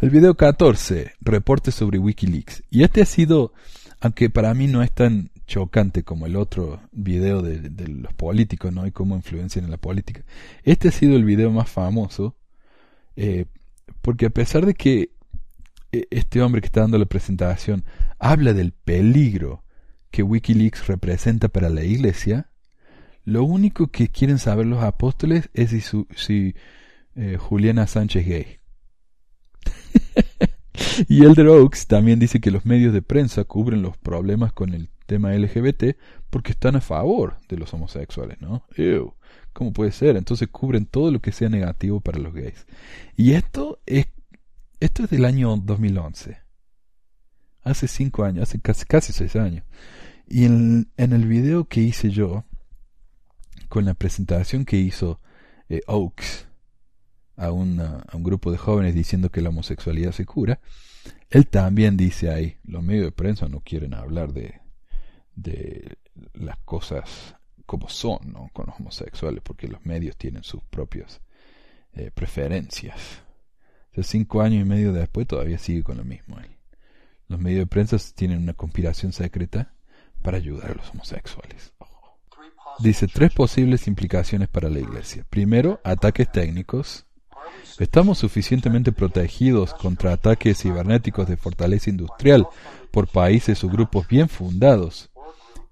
El video 14, reporte sobre Wikileaks. Y este ha sido, aunque para mí no es tan chocante como el otro video de, los políticos, ¿no? Y cómo influencian en la política. Este ha sido el video más famoso, eh, porque a pesar de que e, este hombre que está dando la presentación habla del peligro que Wikileaks representa para la iglesia, lo único que quieren saber los apóstoles es si, si eh, Juliana Sánchez gay. Y Elder Oaks también dice que los medios de prensa cubren los problemas con el tema LGBT porque están a favor de los homosexuales, ¿no? ¿Cómo puede ser? Entonces cubren todo lo que sea negativo para los gays. Y esto es esto es del año 2011. Hace cinco años, hace casi, casi seis años. Y en, el video que hice yo, con la presentación que hizo eh, Oaks a, una, a un grupo de jóvenes diciendo que la homosexualidad se cura, él también dice ahí, los medios de prensa no quieren hablar de, de las cosas como son ¿no? con los homosexuales, porque los medios tienen sus propias eh, preferencias cinco años y medio después todavía sigue con lo mismo. Los medios de prensa tienen una conspiración secreta para ayudar a los homosexuales. Dice tres posibles implicaciones para la iglesia. Primero, ataques técnicos. ¿Estamos suficientemente protegidos contra ataques cibernéticos de fortaleza industrial por países o grupos bien fundados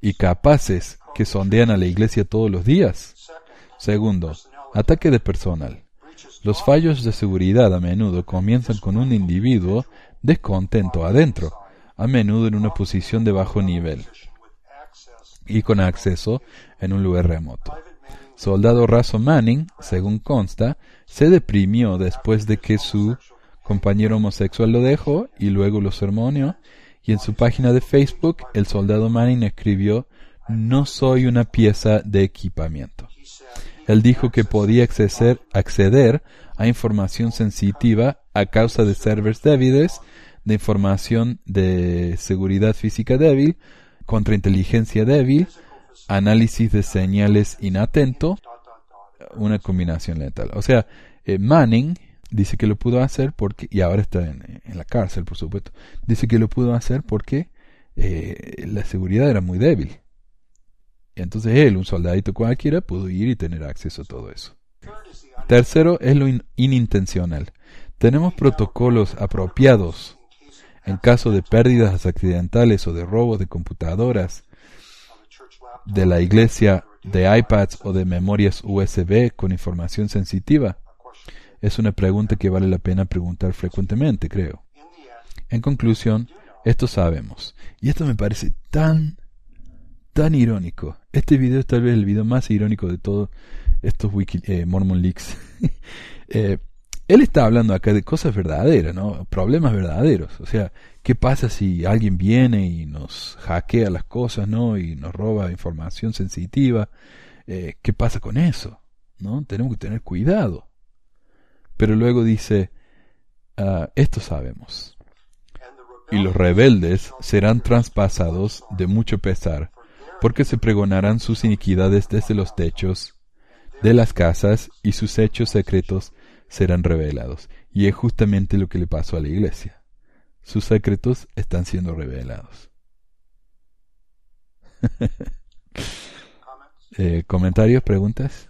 y capaces que sondean a la iglesia todos los días? Segundo, ataque de personal. Los fallos de seguridad a menudo comienzan con un individuo descontento adentro, a menudo en una posición de bajo nivel y con acceso en un lugar remoto. Soldado raso Manning, según consta, se deprimió después de que su compañero homosexual lo dejó y luego lo sermoneó, y en su página de Facebook el soldado Manning escribió No soy una pieza de equipamiento. Él dijo que podía acceder, acceder a información sensitiva a causa de servers débiles, de información de seguridad física débil, contrainteligencia débil, análisis de señales inatento, una combinación letal. O sea, eh, Manning dice que lo pudo hacer porque, y ahora está en, la cárcel, por supuesto, dice que lo pudo hacer porque eh, la seguridad era muy débil. Y entonces él, un soldadito cualquiera, pudo ir y tener acceso a todo eso. Tercero es lo inintencional. Tenemos protocolos apropiados en caso de pérdidas accidentales o de robos de computadoras de la iglesia, de iPads o de memorias USB con información sensitiva? Es una pregunta que vale la pena preguntar frecuentemente, creo. En conclusión, esto sabemos. Y esto me parece tan, tan irónico. Este video es tal vez el video más irónico de todos estos Wiki, eh, Mormon Leaks. eh, él está hablando acá de cosas verdaderas, ¿no? Problemas verdaderos. O sea, ¿qué pasa si alguien viene y nos hackea las cosas, ¿no? Y nos roba información sensitiva. Eh, ¿Qué pasa con eso? ¿No? Tenemos que tener cuidado. Pero luego dice, ah, esto sabemos. Y los rebeldes serán traspasados de mucho pesar, porque se pregonarán sus iniquidades desde los techos de las casas y sus hechos secretos serán revelados. Y es justamente lo que le pasó a la iglesia. Sus secretos están siendo revelados. eh, ¿Comentarios? ¿Preguntas?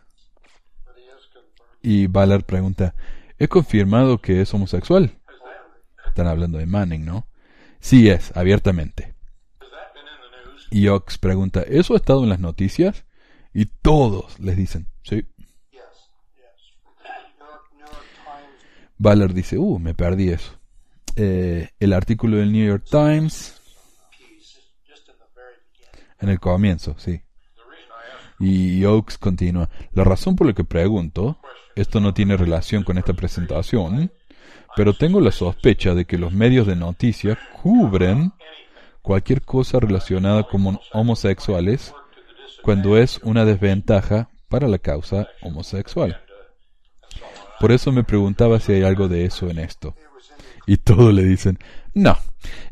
Y Ballard pregunta, ¿he confirmado que es homosexual? Están hablando de Manning, ¿no? Sí es, abiertamente. Y Ox pregunta, ¿eso ha estado en las noticias? Y todos les dicen, sí. Ballard dice, uh, me perdí eso. Eh, el artículo del New York Times. En el comienzo, sí. Y Oaks continúa. La razón por la que pregunto, esto no tiene relación con esta presentación, pero tengo la sospecha de que los medios de noticias cubren cualquier cosa relacionada con homosexuales cuando es una desventaja para la causa homosexual. Por eso me preguntaba si hay algo de eso en esto. Y todos le dicen, no.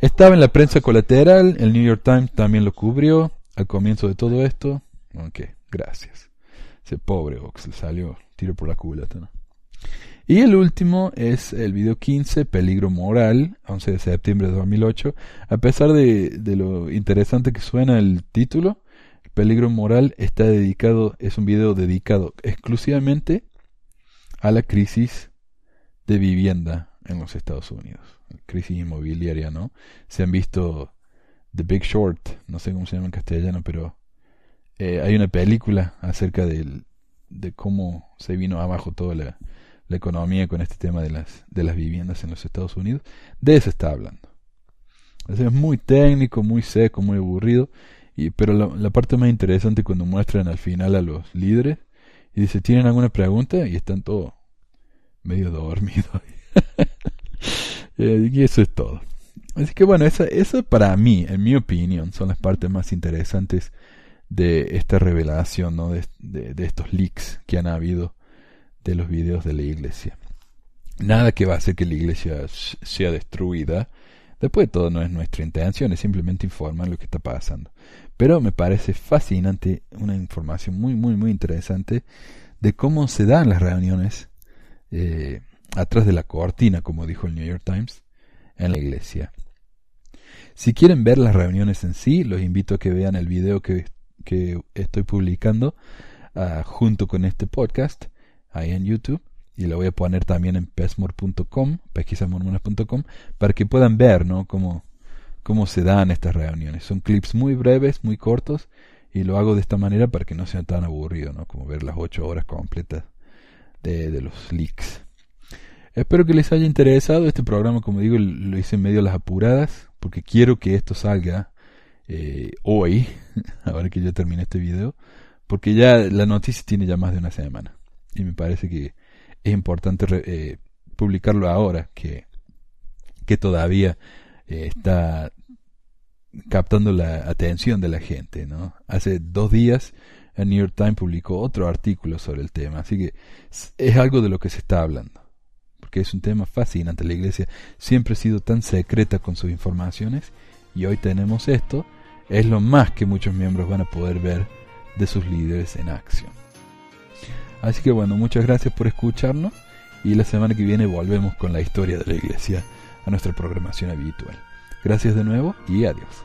Estaba en la prensa colateral, el New York Times también lo cubrió al comienzo de todo esto. Ok, gracias. Ese pobre Ox salió tiro por la culata. ¿no? Y el último es el video 15, Peligro Moral, 11 de septiembre de 2008. A pesar de, de lo interesante que suena el título, Peligro Moral está dedicado, es un video dedicado exclusivamente a la crisis de vivienda en los Estados Unidos, crisis inmobiliaria, ¿no? Se han visto The Big Short, no sé cómo se llama en castellano, pero eh, hay una película acerca de cómo se vino abajo toda la, economía con este tema de las, de las viviendas en los Estados Unidos. De eso está hablando. es muy técnico, muy seco, muy aburrido, y, pero la, la parte más interesante cuando muestran al final a los líderes y dice, ¿tienen alguna pregunta? Y están todos medio dormidos. Eh, y eso es todo. Así que bueno, eso, eso para mí, en mi opinión, son las partes más interesantes de esta revelación, ¿no? de, de, estos leaks que han habido de los videos de la iglesia. Nada que va a hacer que la iglesia sea destruida. Después de todo no es nuestra intención, es simplemente informar lo que está pasando. Pero me parece fascinante, una información muy, muy, muy interesante de cómo se dan las reuniones eh, atrás de la cortina, como dijo el New York Times, en la iglesia. Si quieren ver las reuniones en sí, los invito a que vean el video que, que estoy publicando uh, junto con este podcast ahí en YouTube y lo voy a poner también en pesmor.com, pesquisamormonas.com, para que puedan ver ¿no? cómo, cómo se dan estas reuniones. Son clips muy breves, muy cortos, y lo hago de esta manera para que no sea tan aburrido, ¿no? Como ver las ocho horas completas de, de los leaks. Espero que les haya interesado este programa, como digo, lo hice en medio de las apuradas, porque quiero que esto salga eh, hoy, ahora que ya terminé este video, porque ya la noticia tiene ya más de una semana y me parece que es importante eh, publicarlo ahora, que, que todavía eh, está captando la atención de la gente, ¿no? Hace dos días el New York Times publicó otro artículo sobre el tema, así que es algo de lo que se está hablando, porque es un tema fascinante. La Iglesia siempre ha sido tan secreta con sus informaciones y hoy tenemos esto, es lo más que muchos miembros van a poder ver de sus líderes en acción. Así que bueno, muchas gracias por escucharnos y la semana que viene volvemos con la historia de la Iglesia a nuestra programación habitual. Gracias de nuevo y adiós.